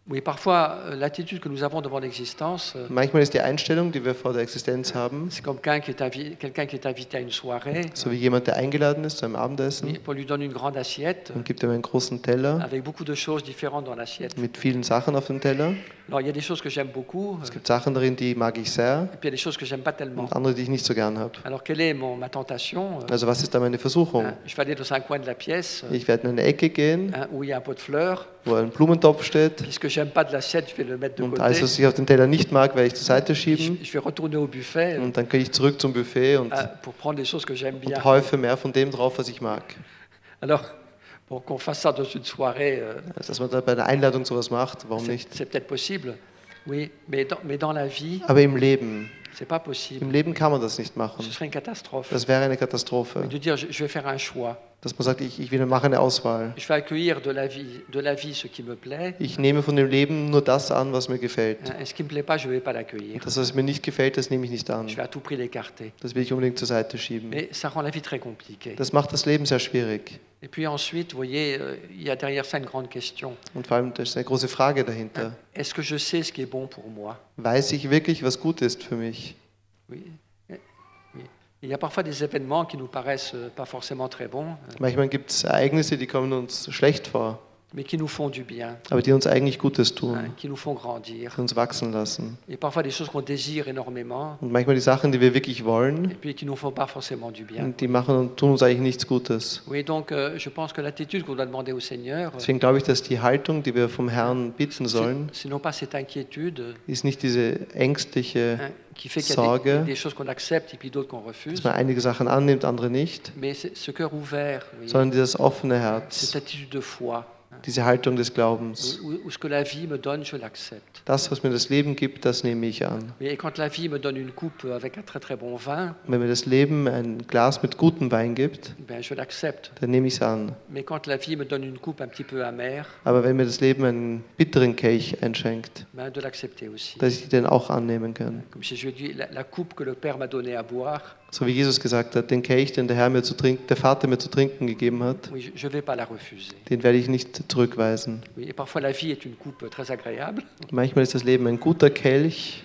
S2: Oui, parfois, euh, l'attitude que nous avons devant l'existence, euh,
S3: Manchmal ist die Einstellung, die wir vor der Existenz haben,
S2: c'est comme quelqu'un qui, est invi- quelqu'un qui est invité à une soirée.
S3: so wie jemand, der eingeladen ist zu einem Abendessen
S2: on lui donne une grande assiette
S3: und gibt ihm einen großen Teller
S2: avec beaucoup de choses différentes dans l'assiette.
S3: mit vielen Sachen auf dem Teller.
S2: Alors, il y a des choses que j'aime beaucoup,
S3: Es
S2: euh,
S3: gibt Sachen darin, die mag ich sehr
S2: et puis il y a des choses que j'aime pas tellement.
S3: und andere, die ich nicht so gern habe.
S2: Alors, quelle est mon, ma tentation
S3: Also was ist da meine Versuchung?
S2: Je vais aller dans un coin de la pièce
S3: Ich werde in eine Ecke gehen,
S2: où il y a un pot de fleurs.
S3: Wo ein Blumentopf steht
S2: j'aime pas de l'assiette, je vais le mettre de
S3: und
S2: côté.
S3: alles, was ich auf dem Teller nicht mag, werde ich zur Seite schieben
S2: je, vais retourner au buffet
S3: und dann gehe ich zurück zum Buffet und,
S2: hein, pour prendre les choses que j'aime bien.
S3: und häufe mehr von dem drauf, was ich mag.
S2: Alors, pour qu'on fasse ça dans une soirée, euh,
S3: Also, dass man da bei einer Einladung sowas macht, warum
S2: c'est
S3: nicht?
S2: c'est peut-être possible. Oui, mais dans, mais dans la vie,
S3: Aber im Leben,
S2: c'est pas possible.
S3: im Leben kann man das nicht machen.
S2: Ce serait une catastrophe.
S3: Das wäre eine Katastrophe.
S2: De dire, je, je vais faire un choix.
S3: Dass man sagt, ich, ich will mache eine Auswahl.
S2: Accueillir de la vie, de la vie ce qui me plaît.
S3: Ich nehme von dem Leben nur das an, was mir gefällt.
S2: pas.
S3: Das, was mir nicht gefällt, das nehme ich nicht an. Das will ich unbedingt zur Seite schieben. Das macht das Leben sehr schwierig.
S2: Et puis ensuite, vous voyez, euh, il y a derrière ça une grande question.
S3: Und vor allem, da ist eine große Frage dahinter.
S2: Est-ce que je sais ce qui est bon pour moi
S3: Weiß ich wirklich, was gut ist für mich?
S2: oui. Il y a parfois des événements qui nous paraissent euh, pas forcément très bons,
S3: Manchmal gibt es Ereignisse, die kommen uns schlecht vor,
S2: mais qui nous font du bien,
S3: aber die uns eigentlich Gutes
S2: hein,
S3: tun,
S2: qui nous font grandir.
S3: die uns wachsen lassen.
S2: Et parfois des choses qu'on désire énormément,
S3: Und manchmal die Sachen, die wir wirklich wollen,
S2: et puis qui nous font pas forcément du bien.
S3: die machen und tun uns eigentlich nichts Gutes.
S2: Oui, donc euh, je pense que l'attitude qu'on doit demander au Seigneur,
S3: Deswegen glaube ich, dass die Haltung, die wir vom Herrn bitten sollen,
S2: c'est non pas cette inquiétude
S3: ist nicht diese ängstliche,
S2: hein, qui fait qu'il y a
S3: Sorge.
S2: des, des choses qu'on accepte et puis d'autres qu'on refuse,
S3: dass man einige Sachen annimmt, andere nicht,
S2: mais c'est ce cœur ouvert, oui,
S3: sondern dieses offene Herz,
S2: cette attitude de foi,
S3: diese Haltung des Glaubens. Das, was mir das Leben gibt, das nehme ich an. Wenn mir das Leben ein Glas mit gutem Wein gibt, dann nehme ich es an. Aber wenn mir das Leben einen bitteren Kelch einschenkt, dass ich den auch annehmen kann.
S2: Comme si je dis, la, la coupe que le Père m'a donnée à boire,
S3: So wie Jesus gesagt hat, den Kelch, den der Herr mir zu trinken, der Vater mir zu trinken gegeben hat,
S2: oui, ne
S3: den werde ich nicht zurückweisen.
S2: Oui,
S3: Manchmal ist das Leben ein guter Kelch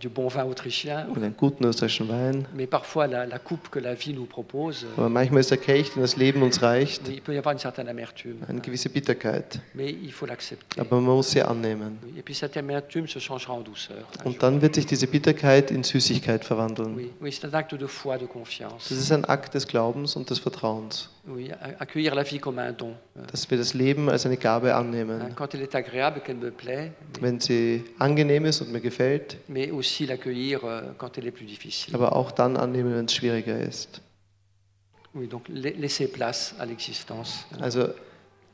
S2: du bon vin autrichien,
S3: mit einem guten österreichischen Wein.
S2: mais parfois la, la coupe que la vie nous propose, euh,
S3: Aber manchmal ist der Kelch, den das Leben uns reicht,
S2: il peut y avoir une certaine amertume,
S3: eine gewisse Bitterkeit.
S2: mais il faut l'accepter.
S3: Aber man muss sie annehmen.
S2: Et puis cette amertume se changera en douceur.
S3: Und dann wird sich diese Bitterkeit in Süßigkeit verwandeln.
S2: Oui, oui c'est un acte de foi, de confiance.
S3: Das ist ein Akt des Glaubens und des Vertrauens,
S2: Oui, a- accueillir la vie comme un don. Euh,
S3: dass wir das Leben als eine Gabe annehmen.
S2: Quand elle est agréable, qu'elle me plaît, mais,
S3: Wenn sie angenehm ist und mir gefällt,
S2: mais aussi l'accueillir euh, quand elle est plus difficile.
S3: aber auch dann annehmen, wenn es schwieriger ist.
S2: Oui, donc la- laisser place à l'existence.
S3: Also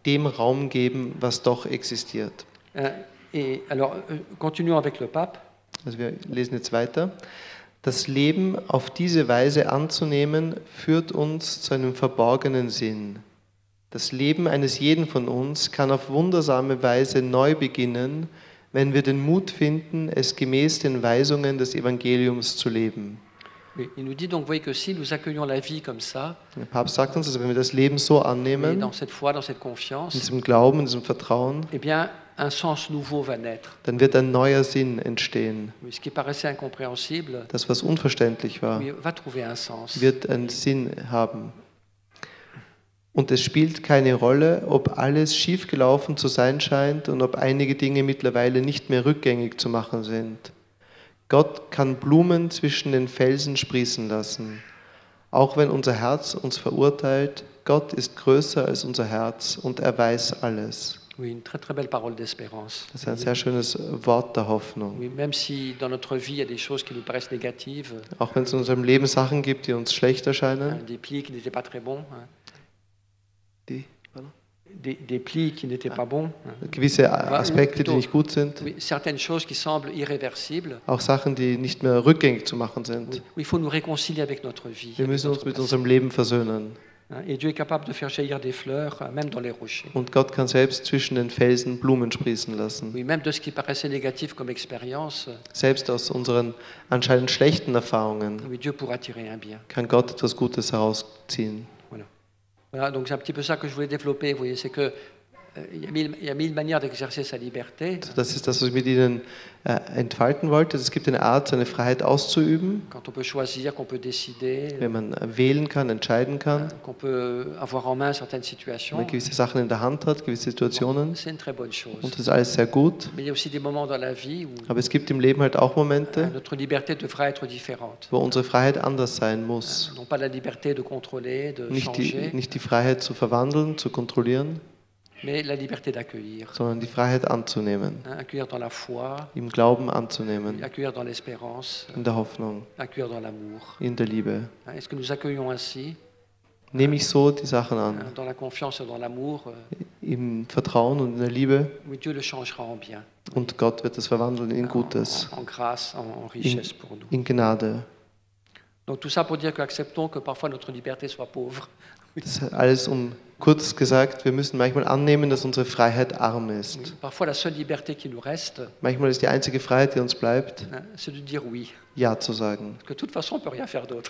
S3: dem Raum geben, was doch existiert.
S2: Euh, Et alors, euh, continuons avec le pape.
S3: Also wir lesen jetzt weiter. Das Leben auf diese Weise anzunehmen, führt uns zu einem verborgenen Sinn. Das Leben eines jeden von uns kann auf wundersame Weise neu beginnen, wenn wir den Mut finden, es gemäß den Weisungen des Evangeliums zu leben.
S2: Oui, il nous dit donc, vous voyez que si nous accueillons la vie comme ça,
S3: Der Papst sagt uns, dass wenn wir das Leben so
S2: et
S3: annehmen,
S2: dans cette foi, dans cette
S3: in diesem Glauben, in diesem Vertrauen,
S2: eh bien, un sens nouveau va naître.
S3: dann wird ein neuer Sinn entstehen.
S2: Ce qui paraissait incompréhensible
S3: Das, was unverständlich war,
S2: va trouver un sens.
S3: wird einen Sinn haben. Und es spielt keine Rolle, ob alles schiefgelaufen zu sein scheint und ob einige Dinge mittlerweile nicht mehr rückgängig zu machen sind. Gott kann Blumen zwischen den Felsen sprießen lassen. Auch wenn unser Herz uns verurteilt, Gott ist größer als unser Herz und er weiß alles.
S2: Oui, une très très belle parole d'espérance.
S3: Das ist ein sehr schönes Wort der Hoffnung.
S2: Oui, même si dans notre vie il y a des choses qui nous paraissent négatives,
S3: Auch wenn es in unserem Leben Sachen gibt, die uns schlecht erscheinen,
S2: hein, des plis qui n'étaient pas très bons,
S3: die,
S2: des, des plis qui n'étaient pas bons, hein.
S3: gewisse Aspekte, die nicht gut sind,
S2: Oui, certaines choses qui semblent irréversibles.
S3: auch Sachen, die nicht mehr rückgängig zu machen sind.
S2: Oui, il faut nous réconcilier avec notre vie.
S3: Wir müssen uns mit
S2: passé,
S3: unserem Leben versöhnen.
S2: Hein. Et Dieu est capable de faire jaillir des fleurs, hein, même dans les rochers.
S3: Und Gott kann selbst zwischen den Felsen Blumen sprießen lassen.
S2: Oui, même de ce qui paraissait négatif comme expérience,
S3: Selbst aus unseren anscheinend schlechten Erfahrungen
S2: oui, Dieu pourra tirer un bien.
S3: kann Gott etwas Gutes herausziehen.
S2: Voilà, donc c'est un petit peu ça que je voulais développer. Vous voyez, c'est que euh, liberté.
S3: Also das ist das, was ich mit Ihnen äh, entfalten wollte. Es gibt eine Art, seine Freiheit auszuüben,
S2: Quand on peut choisir, qu'on peut décider,
S3: wenn man äh, wählen kann, entscheiden kann,
S2: qu'on peut avoir en main certaines
S3: wenn man gewisse Sachen in der Hand hat, gewisse Situationen.
S2: C'est une très bonne chose.
S3: Und das ist alles sehr gut.
S2: Mais il y a aussi des moments dans la vie où
S3: Aber es gibt im Leben halt auch
S2: euh,
S3: Momente,
S2: notre liberté devra être différente.
S3: wo unsere Freiheit anders sein muss.
S2: Non pas la liberté de contrôler, de
S3: Nicht die, nicht die Freiheit zu verwandeln, zu kontrollieren,
S2: mais la liberté d'accueillir.
S3: sondern die Freiheit anzunehmen,
S2: Hein, accueillir dans la foi,
S3: im Glauben anzunehmen,
S2: accueillir dans l'espérance,
S3: in der Hoffnung,
S2: accueillir dans l'amour.
S3: in der Liebe.
S2: Hein, Est-ce que nous accueillons ainsi,
S3: Nehme ich so die Sachen an,
S2: hein, dans la confiance et dans l'amour euh,
S3: im Vertrauen und in der Liebe
S2: Oui, Dieu le changera en bien,
S3: und Gott wird es verwandeln in Gutes,
S2: en, en grâce, en, en richesse pour nous.
S3: in Gnade.
S2: Donc tout ça pour dire qu'acceptons que parfois notre liberté soit pauvre.
S3: Das ist alles um kurz gesagt, wir müssen manchmal annehmen, dass unsere Freiheit arm ist. Manchmal ist die einzige Freiheit, die uns bleibt. Ja zu sagen,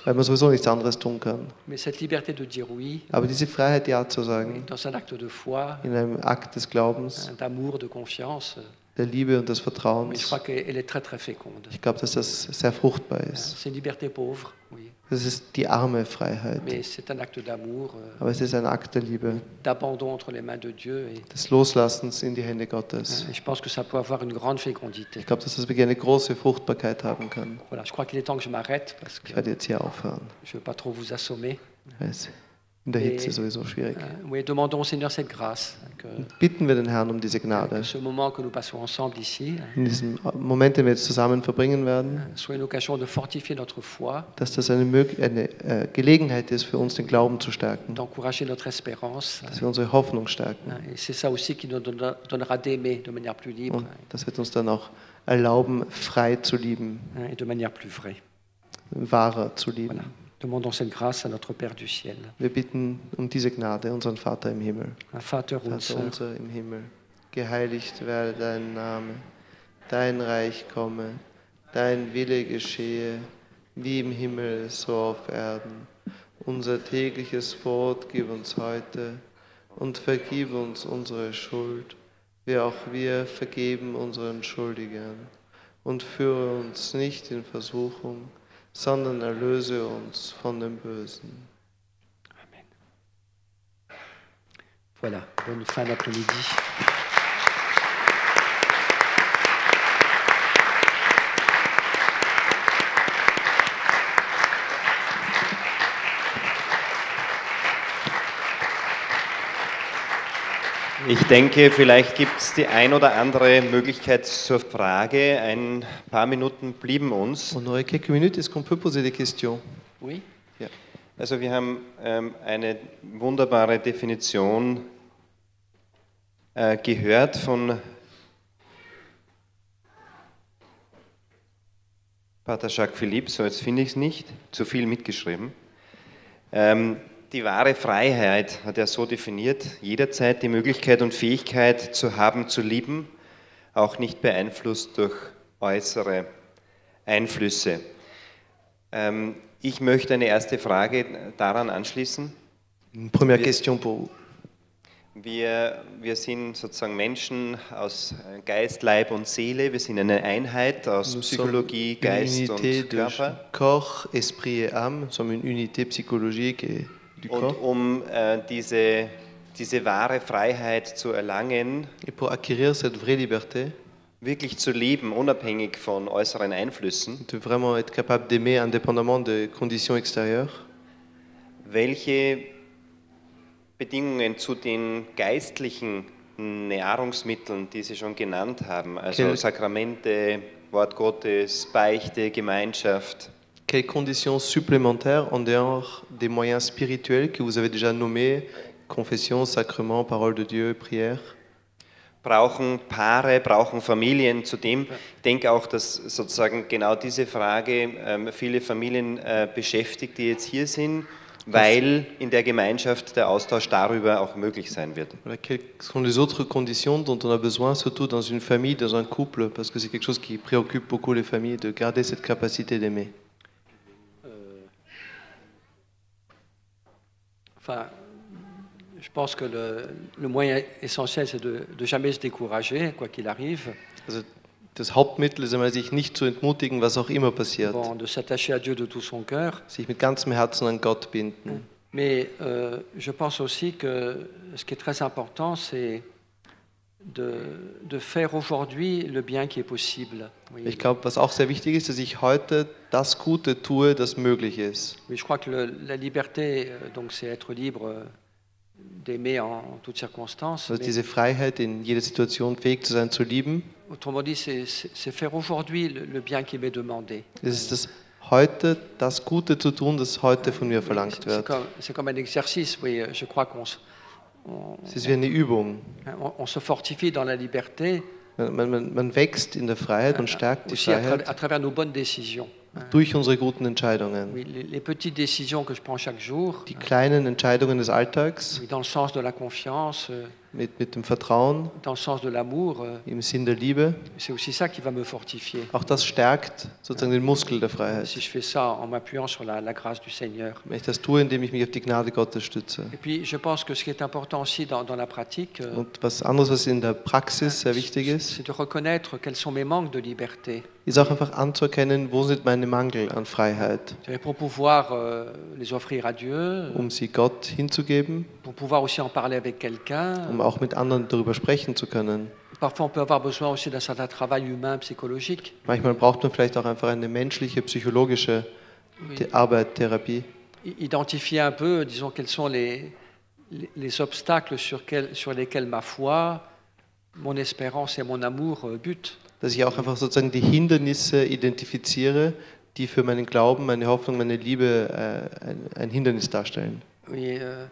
S3: weil man sowieso nichts anderes tun kann. Aber diese Freiheit, Ja zu sagen, in einem Akt des Glaubens, der Liebe und des Vertrauens, ich glaube, dass das sehr fruchtbar ist. Das ist die arme Freiheit.
S2: euh,
S3: Aber es ist ein Akt der Liebe, des Loslassens in die Hände Gottes.
S2: fécondité.
S3: Ich glaube, dass das wirklich eine große Fruchtbarkeit haben kann. Ich werde jetzt hier aufhören.
S2: je veux pas trop vous assommer.
S3: In der Hitze sowieso schwierig.
S2: Euh,
S3: Bitten wir den Herrn um diese Gnade. In diesem Moment, den wir jetzt zusammen verbringen werden,
S2: foi,
S3: dass das eine, eine äh, Gelegenheit ist für uns, den Glauben zu stärken, dass wir unsere Hoffnung stärken.
S2: libre
S3: Und das wird uns dann auch erlauben, frei zu lieben, wahrer zu lieben.
S2: Demandons cette grâce à notre Père du ciel.
S3: Wir bitten um diese Gnade, unseren Vater im Himmel.
S2: Vater unser,
S3: unser im Himmel, geheiligt werde dein Name, dein Reich komme, dein Wille geschehe, wie im Himmel, so auf Erden. Unser tägliches Brot gib uns heute und vergib uns unsere Schuld, wie auch wir vergeben unseren Schuldigern. Und führe uns nicht in Versuchung, sondern erlöse uns von dem Bösen.
S2: voilà, bonne fin d'après-midi.
S1: Ich denke, vielleicht gibt es die ein oder andere Möglichkeit zur Frage. Ein paar Minuten blieben uns.
S3: On aurait quelques minutes, est-ce qu'on peut poser des questions
S2: Oui
S1: Also wir haben ähm, eine wunderbare Definition äh, gehört von Pater Jacques Philippe, so jetzt finde ich es nicht, zu viel mitgeschrieben. Ähm, die wahre Freiheit hat er so definiert, jederzeit die Möglichkeit und Fähigkeit zu haben, zu lieben, auch nicht beeinflusst durch äußere Einflüsse. Ähm, ich möchte eine erste Frage daran anschließen.
S3: Première question pour vous.
S1: Wir, wir sind sozusagen Menschen aus Geist, Leib und Seele. Wir sind eine Einheit aus
S3: Nous
S1: Psychologie, Geist und Körper.
S3: corps, esprit et âme. Nous sommes une unité psychologique et
S1: Und um äh, diese, diese wahre Freiheit zu erlangen,
S3: Et pour acquérir cette vraie liberté,
S1: wirklich zu leben, unabhängig von äußeren Einflüssen,
S3: de vraiment être capable d'aimer indépendamment des conditions extérieures,
S1: welche Bedingungen zu den geistlichen Nahrungsmitteln, die Sie schon genannt haben, also Sakramente, Wort Gottes, Beichte, Gemeinschaft,
S3: quelles conditions supplémentaires en dehors des moyens spirituels que vous avez déjà nommés, confession, sacrement, parole de Dieu, prière
S1: brauchen Paare, brauchen Familien. Zudem denke auch, dass sozusagen genau diese Frage ähm, viele Familien äh, beschäftigt, die jetzt hier sind, weil in der Gemeinschaft der Austausch darüber auch möglich sein wird.
S3: Voilà, quelles sont les autres conditions dont on a besoin, surtout dans une famille, dans un couple, parce que c'est quelque chose qui préoccupe beaucoup les familles, de garder cette capacité d'aimer.
S2: Enfin, je pense que le, le moyen essentiel, c'est de ne jamais se décourager, quoi qu'il arrive,
S3: Also das Hauptmittel ist einmal, sich nicht zu entmutigen, was auch immer passiert.
S2: bon, de s'attacher à Dieu de tout son cœur.
S3: Sich mit ganzem Herzen an Gott binden.
S2: Mais euh, je pense aussi que ce qui est très important, c'est de, de faire aujourd'hui le bien qui est possible. Oui,
S3: Ich glaube, was auch sehr wichtig ist, dass ich heute das Gute tue, das möglich ist.
S2: Oui, je crois que le- la liberté, euh, donc, c'est être libre euh, d'aimer en, en toutes circonstances.
S3: Also
S2: mais
S3: diese Freiheit, in jeder Situation fähig zu sein, zu lieben,
S2: autrement dit, c'est- c'est c'est faire aujourd'hui le, le bien qui m'est demandé.
S3: es ist das heute, das Gute zu tun, das heute von mir
S2: C'est
S3: verlangt
S2: c'est
S3: wird.
S2: comme, c'est comme un exercice. Oui, euh, je crois qu'on se- on,
S3: Es ist wie eine Übung.
S2: on- on se fortifie dans la liberté,
S3: Man, man, man wächst in der Freiheit und stärkt die
S2: aussi à, tra-
S3: Freiheit
S2: à travers nos bonnes décisions.
S3: durch unsere guten Entscheidungen.
S2: Oui, les, les petites décisions que je prends chaque jour,
S3: Die kleinen Entscheidungen des Alltags
S2: oui, dans le sens de la confiance, euh,
S3: mit, mit dem Vertrauen
S2: dans le sens de l'amour, euh,
S3: im Sinn der Liebe,
S2: c'est aussi ça qui va me fortifier.
S3: auch das stärkt sozusagen den Muskel der Freiheit.
S2: Si je fais ça en m'appuyant sur la, la grâce du Seigneur.
S3: Wenn ich das tue, indem ich mich auf die Gnade Gottes stütze.
S2: Et puis, je pense que ce qui est important aussi dans, dans la pratique, euh,
S3: Und was anderes, was in der Praxis sehr wichtig ist,
S2: c'est de reconnaître quels sont mes manques de liberté.
S3: ist auch einfach anzuerkennen, wo sind meine Mangel an Freiheit,
S2: Pour pouvoir euh, les offrir à Dieu,
S3: um sie Gott hinzugeben,
S2: pour pouvoir aussi en parler avec quelqu'un.
S3: um auch mit anderen darüber sprechen zu können.
S2: Parfois, on peut avoir besoin aussi d'un certain travail humain, psychologique.
S3: Manchmal braucht man vielleicht auch einfach eine menschliche, psychologische
S2: Oui.
S3: Arbeit, Therapie.
S2: Identifier un peu, disons, quels sont les, les, les obstacles sur, quel- sur lesquels ma foi, mon espérance et mon amour euh, butent.
S3: Dass ich auch einfach sozusagen die Hindernisse identifiziere, die für meinen Glauben, meine Hoffnung, meine Liebe äh, ein, ein Hindernis darstellen.
S2: Oui, euh,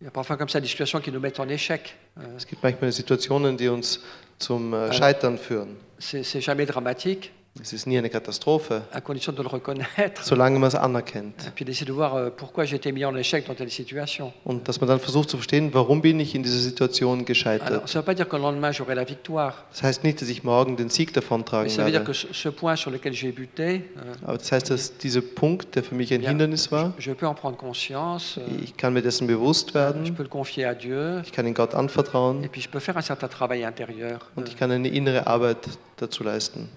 S2: il y a parfois comme ça des situations qui nous mettent en échec. Euh,
S3: Es gibt manchmal Situationen, die uns zum äh, Scheitern führen.
S2: c'est jamais dramatique,
S3: Es ist nie eine Katastrophe,
S2: à condition de le reconnaître.
S3: solange man es anerkennt.
S2: Et puis d'essayer de voir euh, pourquoi j'ai été mis en échec dans telle situation.
S3: Und dass man dann versucht zu verstehen, warum bin ich in dieser Situation gescheitert.
S2: Alors, ça veut pas dire le lendemain j'aurai la victoire.
S3: Das heißt nicht, dass ich morgen den Sieg davontragen
S2: veut dire que
S3: werde.
S2: ce, point sur lequel j'ai buté, euh,
S3: Aber das heißt, dass dieser Punkt, der für mich ein
S2: Ja.
S3: Hindernis war,
S2: je peux en prendre conscience, euh,
S3: ich kann mir dessen bewusst
S2: je
S3: werden,
S2: peux le confier à Dieu,
S3: ich kann ihn Gott anvertrauen
S2: et puis je peux faire un certain travail intérieur.
S3: und ich kann eine innere Arbeit dazu leisten.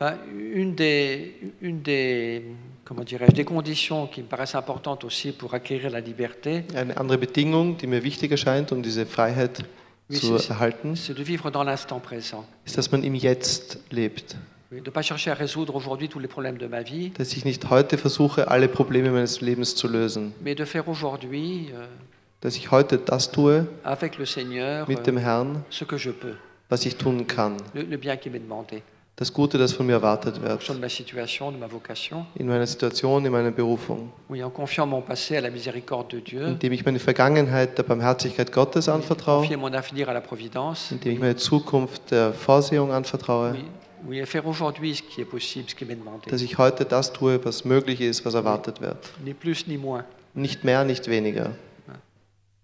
S2: Enfin, une des, une des, comment dirais-je, des conditions qui me paraissent importantes aussi pour acquérir la liberté,
S3: Eine andere Bedingung, die mir wichtig erscheint, um diese Freiheit
S2: Oui,
S3: zu erhalten,
S2: c'est de vivre dans l'instant présent.
S3: ist, dass man im Jetzt lebt.
S2: Oui, de pas chercher à résoudre aujourd'hui tous les problèmes de ma vie,
S3: Dass ich nicht heute versuche, alle Probleme meines Lebens zu lösen.
S2: mais de faire aujourd'hui, euh,
S3: Dass ich heute das tue
S2: avec le Seigneur,
S3: mit
S2: euh,
S3: dem Herrn,
S2: ce que je peux,
S3: was ich tun kann.
S2: le, le bien qui m'est demandé,
S3: Das Gute, das von mir erwartet wird.
S2: de ma situation, de ma vocation.
S3: In meiner Situation, in meiner Berufung.
S2: Oui, en confiant mon passé à la miséricorde de Dieu,
S3: Indem ich meine Vergangenheit der Barmherzigkeit Gottes anvertraue.
S2: mon avenir à la providence,
S3: Indem ich meine Zukunft der Vorsehung anvertraue.
S2: oui, Oui, et faire aujourd'hui ce qui est possible, ce qui m'est demandé.
S3: dass ich heute das tue, was möglich ist, was erwartet wird.
S2: Ni plus ni moins.
S3: Nicht mehr, nicht weniger.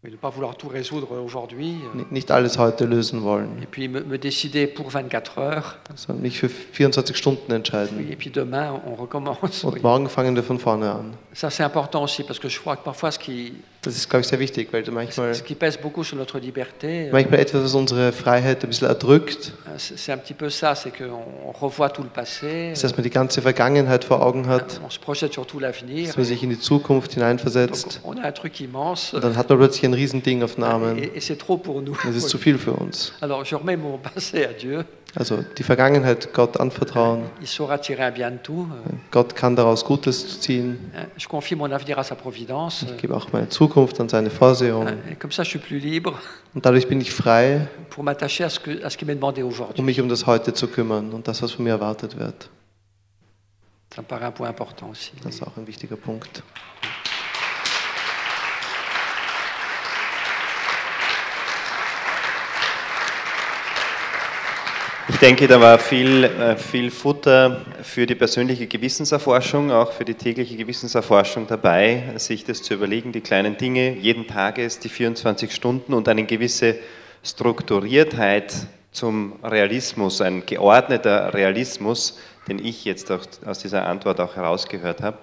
S2: Mais ne pas vouloir tout résoudre aujourd'hui. euh,
S3: Ni- Nicht alles heute lösen wollen,
S2: Et puis me, me décider pour 24 heures.
S3: sondern mich für 24 Stunden entscheiden.
S2: Et puis demain, on recommence.
S3: Und
S2: oui.
S3: morgen fangen wir von vorne an.
S2: Ça, c'est important aussi, parce que je crois que parfois, ce qui,
S3: Das ist, glaube ich, sehr wichtig, weil manchmal,
S2: ce qui pèse beaucoup sur notre liberté, euh,
S3: manchmal etwas, was unsere Freiheit ein bisschen erdrückt,
S2: c'est c'est un petit peu ça, c'est qu'on revoit tout le passé,
S3: ist, dass man die ganze Vergangenheit vor Augen hat,
S2: on se projette sur tout l'avenir.
S3: dass man sich in die Zukunft
S2: Donc,
S3: hineinversetzt.
S2: on a un truc immense,
S3: Und dann hat man plötzlich ein Riesending auf den Armen.
S2: et, et c'est trop pour nous.
S3: Das ist zu viel für uns.
S2: Alors, je remets mon [laughs] passé à Dieu.
S3: Also die Vergangenheit Gott anvertrauen.
S2: Il saura tirer un bien tout. Euh,
S3: Gott kann daraus Gutes ziehen.
S2: Je confie mon avenir à sa providence.
S3: Ich gebe auch meine Zukunft an seine Vorsehung.
S2: Et comme ça, je suis plus libre
S3: Und dadurch bin ich frei,
S2: pour m'attacher à ce, que, à ce qui m'est demandé
S3: um
S2: aujourd'hui.
S3: mich um das Heute zu kümmern und das, was von mir erwartet wird.
S2: Ça me paraît un point important aussi.
S3: Das ist auch ein wichtiger Punkt.
S1: Ich denke, da war viel, äh, viel Futter für die persönliche Gewissenserforschung, auch für die tägliche Gewissenserforschung dabei, sich das zu überlegen, die kleinen Dinge, jeden Tages, die 24 Stunden und eine gewisse Strukturiertheit zum Realismus, ein geordneter Realismus, den ich jetzt auch aus dieser Antwort auch herausgehört habe.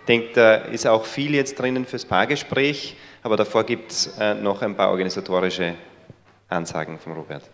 S1: Ich denke, da ist auch viel jetzt drinnen fürs Paargespräch, aber davor gibt es äh, noch ein paar organisatorische Ansagen von Robert.